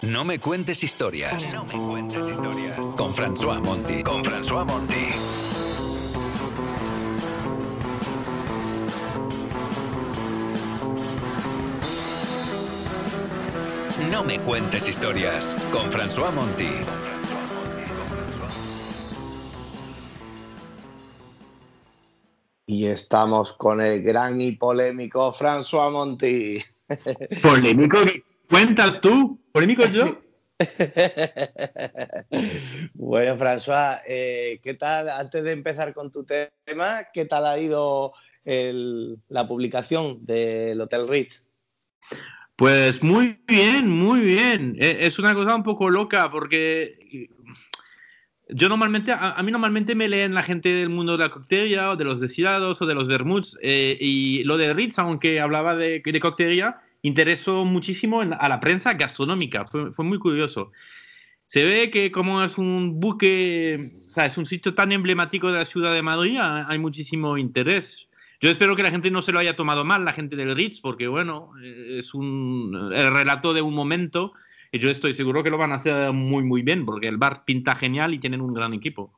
No me cuentes historias. No me cuentes historias. Con François Monti. Con François Monti. No me cuentes historias. Con François Monti. Y estamos con el gran y polémico François Monti. ¿Polémico? ¿Qué ¿Cuentas tú? ¿Polémico yo? bueno, François, eh, ¿qué tal? Antes de empezar con tu tema, ¿qué tal ha ido el- la publicación del Hotel Ritz? Pues muy bien, muy bien. E, es una cosa un poco loca porque yo normalmente, a, mí normalmente me leen la gente del mundo de la coctelería o de los destilados o de los vermuts eh, y lo de Ritz, aunque hablaba de, de coctelería, interesó muchísimo a la prensa gastronómica, fue, muy curioso. Se ve que como es un buque, o sea, es un sitio tan emblemático de la ciudad de Madrid, hay muchísimo interés. Yo espero que la gente no se lo haya tomado mal, la gente del Ritz, porque bueno, es un el relato de un momento y yo estoy seguro que lo van a hacer muy, muy bien, porque el bar pinta genial y tienen un gran equipo.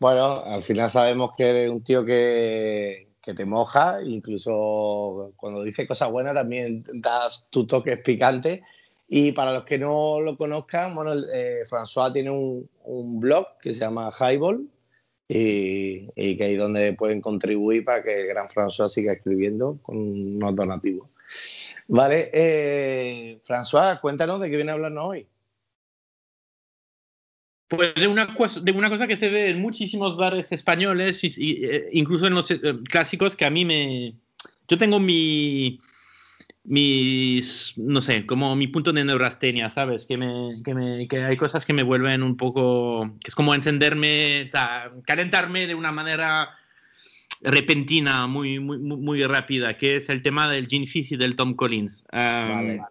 Bueno, al final sabemos que eres un tío que, que te moja, incluso cuando dice cosas buenas también das tu toque picante. Y para los que no lo conozcan, bueno, eh, François tiene un, un, blog que se llama Highball y, y, que ahí donde pueden contribuir para que el gran François siga escribiendo con unos donativos. Vale, eh, François, cuéntanos de qué viene a hablarnos hoy. Pues de una, de una cosa que se ve en muchísimos bares españoles, y, eh, incluso en los eh, clásicos, que a mí me... Yo tengo mi, mis, no sé, como mi punto de neurastenia, ¿sabes? Que, me, que, me, que hay cosas que me vuelven un poco, que es como encenderme, o sea, calentarme de una manera repentina, muy, muy, muy rápida, que es el tema del Gene Fizz y del Tom Collins. vale.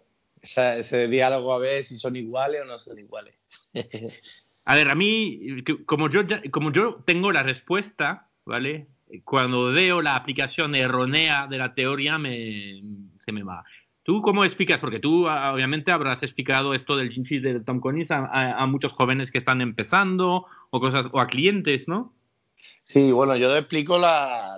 ese diálogo a ver si son iguales o no son iguales. a ver, a mí, como yo, como yo tengo la respuesta, ¿vale? Cuando veo la aplicación errónea de la teoría, me, se me va. ¿Tú cómo explicas? Porque tú obviamente habrás explicado esto del Gene Fizz del Tom Collins a, a, muchos jóvenes que están empezando o cosas o a clientes, ¿no? Sí, bueno, yo te explico la,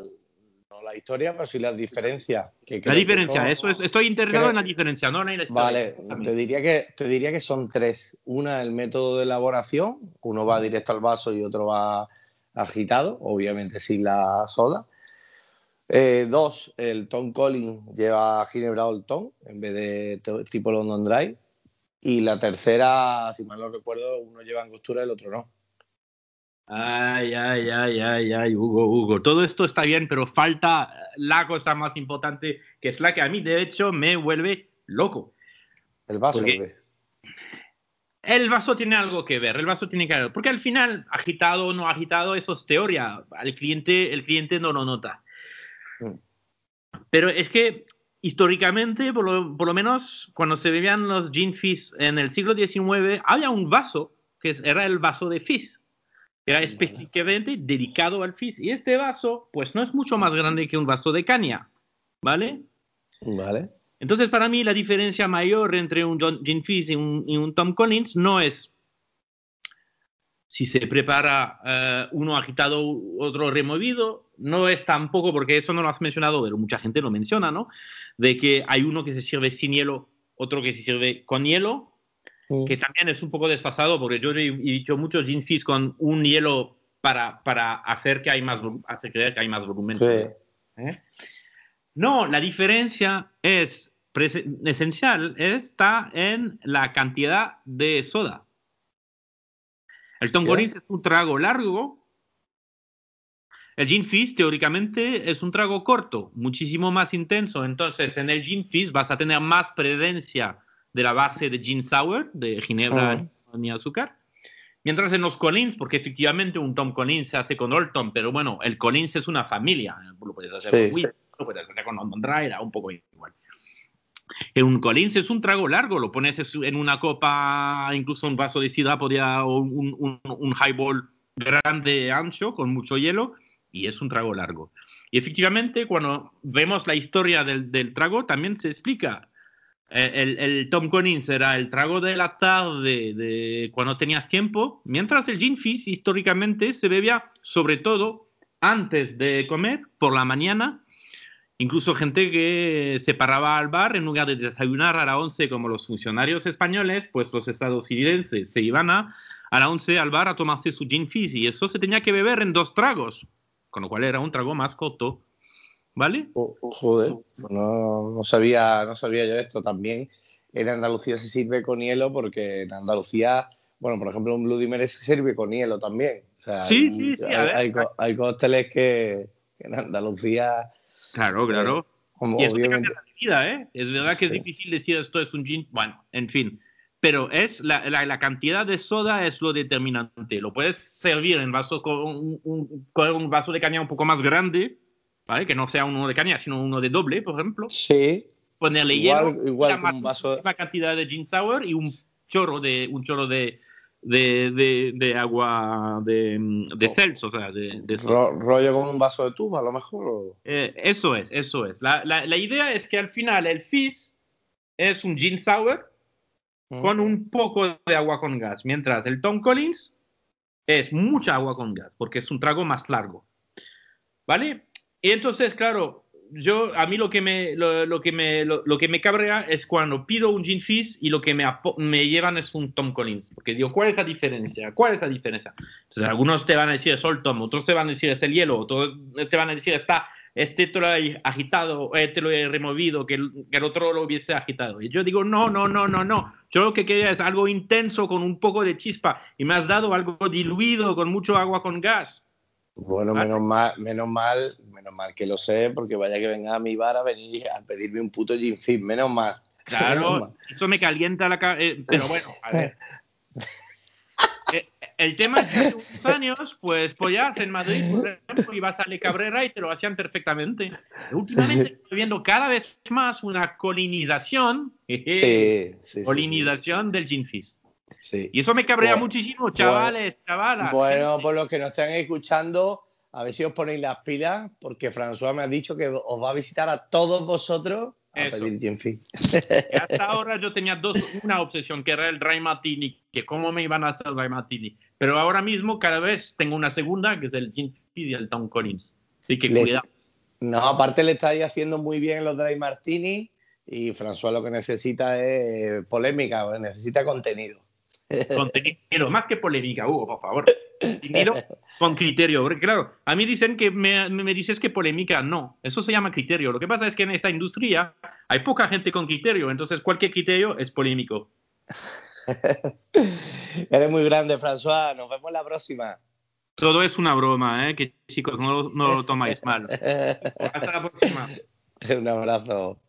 no la historia, pero sí las diferencias. la diferencia, eso es, estoy interesado en la diferencia, no en la historia. Vale, te diría, que, te diría que son tres. Una, el método de elaboración, uno va directo al vaso y otro va agitado, obviamente sin la soda. Eh, dos, el Tom Collins lleva ginebrado el Tom en vez de tipo London Dry. Y la tercera, si mal no recuerdo, uno lleva angostura y el otro no. Ay, ay, ay, ay, ay, Hugo, Hugo. Todo esto está bien, pero falta la cosa más importante, que es la que a mí, de hecho, me vuelve loco. El vaso. El vaso tiene algo que ver, el vaso tiene que ver, porque al final, agitado o no agitado, eso es teoría. Al cliente, el cliente no lo nota. Mm. Pero es que históricamente, por lo, por lo, menos cuando se bebían los gin fizz en el siglo XIX, había un vaso que era el vaso de fizz era específicamente dedicado al fizz. Y este vaso, pues no es mucho más grande que un vaso de caña, ¿vale? Vale. Entonces, para mí, la diferencia mayor entre un Gin Fizz y un, Tom Collins no es si se prepara eh, uno agitado, otro removido, no es tampoco, porque eso no lo has mencionado, pero mucha gente lo menciona, ¿no? De que hay uno que se sirve sin hielo, otro que se sirve con hielo, que también es un poco desfasado porque yo he dicho muchos gin fizz con un hielo para, para hacer que hay más hacer creer que hay más volumen. ¿Eh? No, la diferencia es esencial está en la cantidad de soda. El Tom es un trago largo. El gin fizz teóricamente es un trago corto, muchísimo más intenso. Entonces, en el gin fizz vas a tener más presencia de la base de gin sour, de ginebra ni azúcar. Mientras en los Collins, porque efectivamente un Tom Collins se hace con Old Tom, pero bueno, el Collins es una familia. Lo puedes hacer con whisky, lo puedes hacer con London Dry, era un poco igual. Un Collins es un trago largo, lo pones en una copa, incluso un vaso de sidra, podía, o un, un, un highball grande, ancho, con mucho hielo, y es un trago largo. Y efectivamente, cuando vemos la historia del, del trago, también se explica eh, el, Tom Collins era el trago de la tarde de cuando tenías tiempo, mientras el gin fizz históricamente se bebía sobre todo antes de comer, por la mañana. Incluso gente que se paraba al bar en lugar de desayunar a las 11 como los funcionarios españoles, pues los estadounidenses se iban a, a las 11 al bar a tomarse su gin fizz y eso se tenía que beber en dos tragos, con lo cual era un trago más corto. ¿Vale? joder, no, sabía, no sabía yo esto también. En Andalucía se sirve con hielo porque en Andalucía, bueno, por ejemplo, un Bloody Mary se sirve con hielo también. sí, sí, sí. Hay, hay, cócteles que, en Andalucía. Claro, claro. y eso cambia la vida, ¿eh? Es verdad que es difícil decir esto es un gin. Bueno, en fin. Pero es la, la, cantidad de soda es lo determinante. Lo puedes servir en vaso con un, con un vaso de caña un poco más grande, ¿vale? Que no sea uno de caña, sino uno de doble, por ejemplo. Sí. Ponerle igual, hielo, igual un vaso... cantidad de gin sour y un chorro de un chorro de, de, de, agua de, de oh. O sea, de, rollo con un vaso de tuba, a lo mejor. Eh, eso es, eso es. La, la, la, idea es que al final el fizz es un gin sour mm. con un poco de agua con gas, mientras el Tom Collins es mucha agua con gas, porque es un trago más largo. ¿Vale? Y entonces, claro, yo, a mí lo que me, lo, que me, lo, que me cabrea es cuando pido un gin fizz y lo que me, me llevan es un Tom Collins. Porque digo, ¿cuál es la diferencia? ¿Cuál es la diferencia? Entonces, algunos te van a decir es el Tom, otros te van a decir es el hielo, otros te van a decir está, este te lo he agitado, este lo he removido, que el, que el otro lo hubiese agitado. Y yo digo, no, no, no, no, no. Yo lo que quería es algo intenso con un poco de chispa y me has dado algo diluido con mucho agua con gas. Bueno, menos mal, menos mal, menos mal que lo sé, porque vaya que venga a mi bar a venir a pedirme un puto gin fizz, menos mal. Claro, eso me calienta la cabeza, eh, pero bueno, a ver. Eh, el tema es que hace unos años, pues Pollas en Madrid, por ejemplo, ibas a Le Cabrera y te lo hacían perfectamente. Últimamente estoy viendo cada vez más una colinización, sí, sí, colinización del gin fizz. Y eso me cabrea muchísimo, chavales, chavalas. Bueno, por los que nos están escuchando, a ver si os ponéis las pilas, porque François me ha dicho que os va a visitar a todos vosotros a pedir Gin Hasta ahora yo tenía dos, una obsesión, que era el Dry Martini, que cómo me iban a hacer el Dry Martini. Pero ahora mismo cada vez tengo una segunda, que es el Gin y el Tom Collins. Así que cuidado. No, aparte le estáis haciendo muy bien los Dry Martini y François lo que necesita es polémica, necesita contenido. Contenido, más que polémica, Hugo, por favor. Contenido con criterio. Porque, claro, a mí dicen que me, me, dices que polémica, no. Eso se llama criterio. Lo que pasa es que en esta industria hay poca gente con criterio, entonces cualquier criterio es polémico. Eres muy grande, François. Nos vemos la próxima. Todo es una broma, ¿eh? Que chicos, no, no lo tomáis mal. Hasta la próxima. Un abrazo.